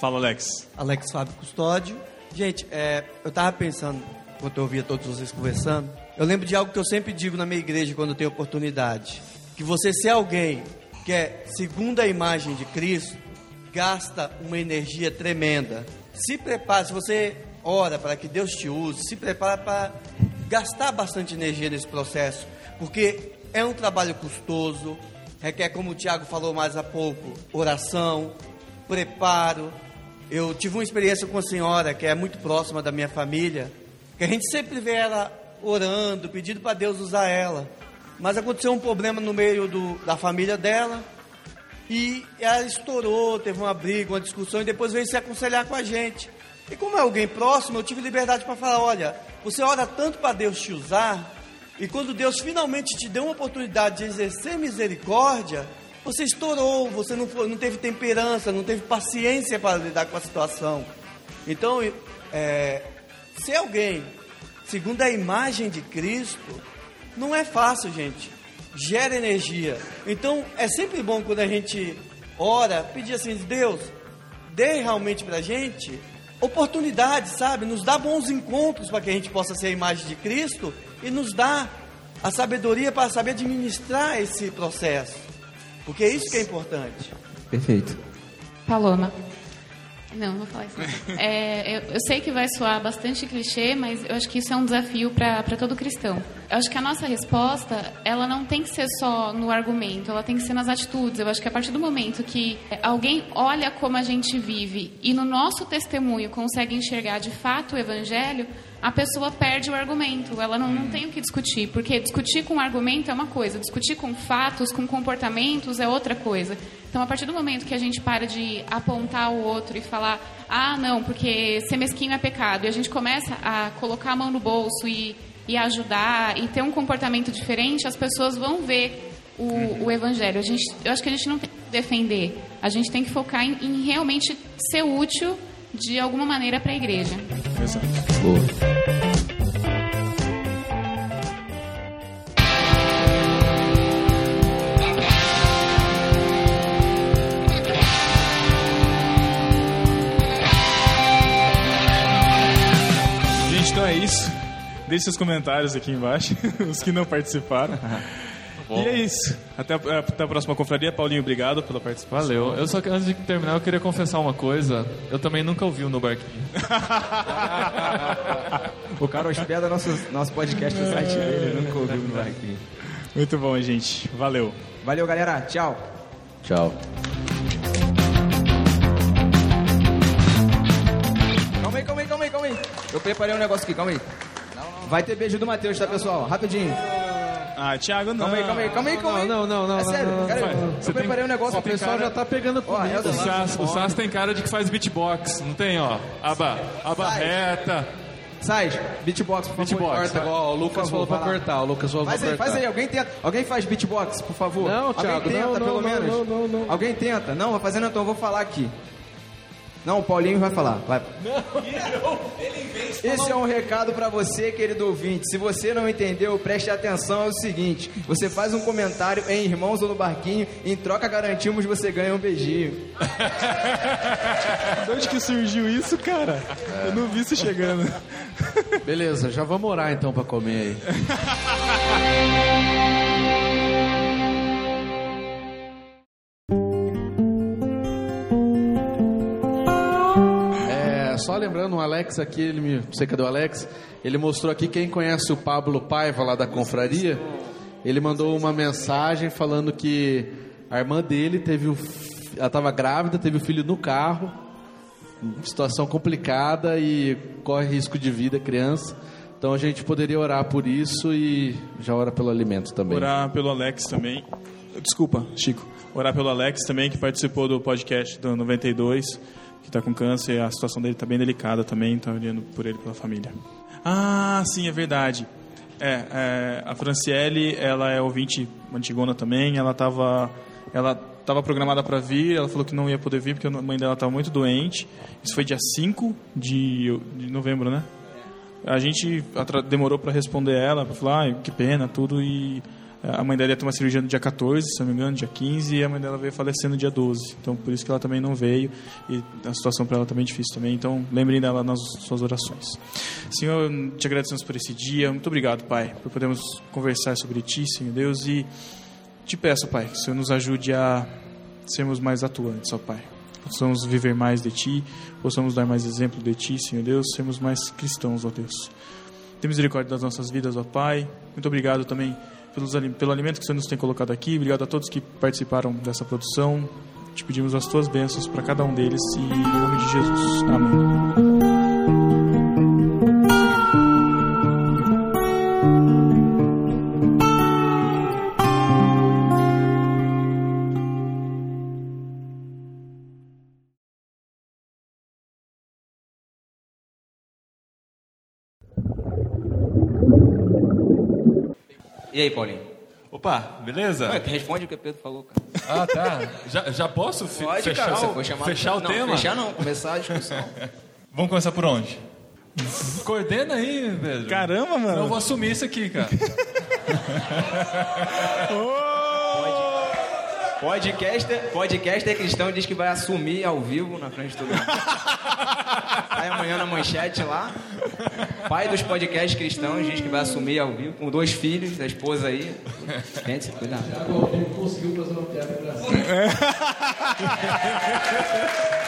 Fala, Alex. Alex Fábio Custódio. Gente, é, eu tava pensando, enquanto eu ouvia todos vocês conversando, eu lembro de algo que eu sempre digo na minha igreja quando eu tenho oportunidade. Que você ser alguém que é segundo a imagem de Cristo, gasta uma energia tremenda. Se prepare, se você ora para que Deus te use, se prepara para gastar bastante energia nesse processo, porque é um trabalho custoso, requer, como o Tiago falou mais há pouco, oração, preparo. Eu tive uma experiência com a senhora que é muito próxima da minha família, que a gente sempre vê ela orando, pedindo para Deus usar ela. Mas aconteceu um problema no meio do, da família dela e ela estourou, teve uma briga, uma discussão e depois veio se aconselhar com a gente. E como é alguém próximo, eu tive liberdade para falar: olha, você ora tanto para Deus te usar, e quando Deus finalmente te deu uma oportunidade de exercer misericórdia, você estourou, você não, foi, não teve temperança, não teve paciência para lidar com a situação. Então, é, ser alguém segundo a imagem de Cristo não é fácil, gente. Gera energia. Então, é sempre bom quando a gente ora, pedir assim, Deus, dê realmente pra gente oportunidades, sabe? Nos dá bons encontros para que a gente possa ser a imagem de Cristo e nos dá a sabedoria para saber administrar esse processo. Porque é isso que é importante. Perfeito. Paloma. Não, vou falar isso. É, eu, eu sei que vai soar bastante clichê, mas eu acho que isso é um desafio para todo cristão. Eu acho que a nossa resposta, ela não tem que ser só no argumento, ela tem que ser nas atitudes. Eu acho que a partir do momento que alguém olha como a gente vive e no nosso testemunho consegue enxergar de fato o evangelho, a pessoa perde o argumento. Ela não, não tem o que discutir, porque discutir com argumento é uma coisa, discutir com fatos, com comportamentos é outra coisa. Então, a partir do momento que a gente para de apontar o outro e falar, ah, não, porque ser mesquinho é pecado, e a gente começa a colocar a mão no bolso e, e ajudar e ter um comportamento diferente, as pessoas vão ver o, o evangelho. A gente, eu acho que a gente não tem que defender, a gente tem que focar em, em realmente ser útil de alguma maneira para a igreja. Exato. Gente, Deixe seus comentários aqui embaixo, os que não participaram. E é isso. Até a, até a próxima confraria. Paulinho, obrigado pela participação. Valeu. Eu só antes de terminar, eu queria confessar uma coisa. Eu também nunca ouvi o No Barquinho. O cara hospeda nosso, nosso podcast no site dele, nunca ouviu no aqui. Muito bom, gente. Valeu. Valeu, galera. Tchau. Tchau. Calma aí, calma aí, calma aí, calma aí. Eu preparei um negócio aqui, calma aí. Vai ter beijo do Matheus, tá, pessoal? Rapidinho. Ah, Thiago, não. Calma aí, calma aí, calma aí, calma aí. Não, não, não, É não, sério, não, não. cara, eu Você preparei um negócio. O pessoal já tá pegando Ó, é comida. O Sass, o Sass tem cara de que faz beatbox, não tem, ó? Aba, aba Sai. reta. Sai, beatbox, por favor. Beatbox. Corta igual o Lucas falou pra cortar. O Lucas falou pra Faz aí, cortar. faz aí, alguém tenta. Alguém faz beatbox, por favor. Não, alguém Thiago, tenta, não, não, pelo não, menos. não, não, não. Alguém tenta. Não, vai fazendo então, eu vou falar aqui. Não, o Paulinho vai falar. Vai. Esse é um recado pra você, querido ouvinte. Se você não entendeu, preste atenção. É o seguinte: você faz um comentário em Irmãos ou no Barquinho, em troca garantimos você ganha um beijinho. De onde que surgiu isso, cara? Eu não vi isso chegando. Beleza, já vamos orar então pra comer aí. lembrando, o Alex aqui, ele me. Sei cadê o Alex. Ele mostrou aqui quem conhece o Pablo Paiva lá da confraria. Ele mandou uma mensagem falando que a irmã dele teve o. Ela estava grávida, teve o filho no carro. Situação complicada e corre risco de vida criança. Então a gente poderia orar por isso e já ora pelo alimento também. Orar pelo Alex também. Desculpa, Chico. Orar pelo Alex também, que participou do podcast do 92, que está com câncer. A situação dele está bem delicada também, então orando por ele pela família. Ah, sim, é verdade. É, é, a Franciele, ela é ouvinte antigona também. Ela estava ela tava programada para vir, ela falou que não ia poder vir porque a mãe dela estava muito doente. Isso foi dia 5 de, de novembro, né? A gente demorou para responder ela, para falar, ah, que pena, tudo, e a mãe dela ia ter uma cirurgia no dia 14, se não me engano, dia 15, e a mãe dela veio falecer no dia 12. Então, por isso que ela também não veio, e a situação para ela também é difícil também. Então, lembrem dela nas suas orações. Senhor, te agradecemos por esse dia. Muito obrigado, Pai, por podermos conversar sobre Ti, Senhor Deus, e te peço, Pai, que o Senhor nos ajude a sermos mais atuantes, ó Pai. Possamos viver mais de Ti, possamos dar mais exemplo de Ti, Senhor Deus, sermos mais cristãos, ó Deus. Tem misericórdia das nossas vidas, ó Pai. Muito obrigado também pelos, pelo alimento que o Senhor nos tem colocado aqui. Obrigado a todos que participaram dessa produção. Te pedimos as Tuas bênçãos para cada um deles e em nome de Jesus. Amém. E aí, Paulinho? Opa, beleza? Ué, responde o que o Pedro falou, cara. Ah, tá. Já, já posso Pode, fechar, cara, você o, foi chamado fechar o não, tema? fechar não, começar a discussão. Vamos começar por onde? Coordena aí, Pedro. Caramba, mano. Eu vou assumir isso aqui, cara. Podcaster, podcaster cristão diz que vai assumir ao vivo na frente de todo mundo. Sai amanhã na manchete lá. Pai dos podcasts cristãos diz que vai assumir ao vivo com dois filhos, a esposa aí. Gente, se cuidado. conseguiu fazer uma piada engraçada.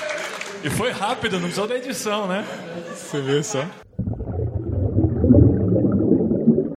E foi rápido, não precisou da edição, né? Você vê só.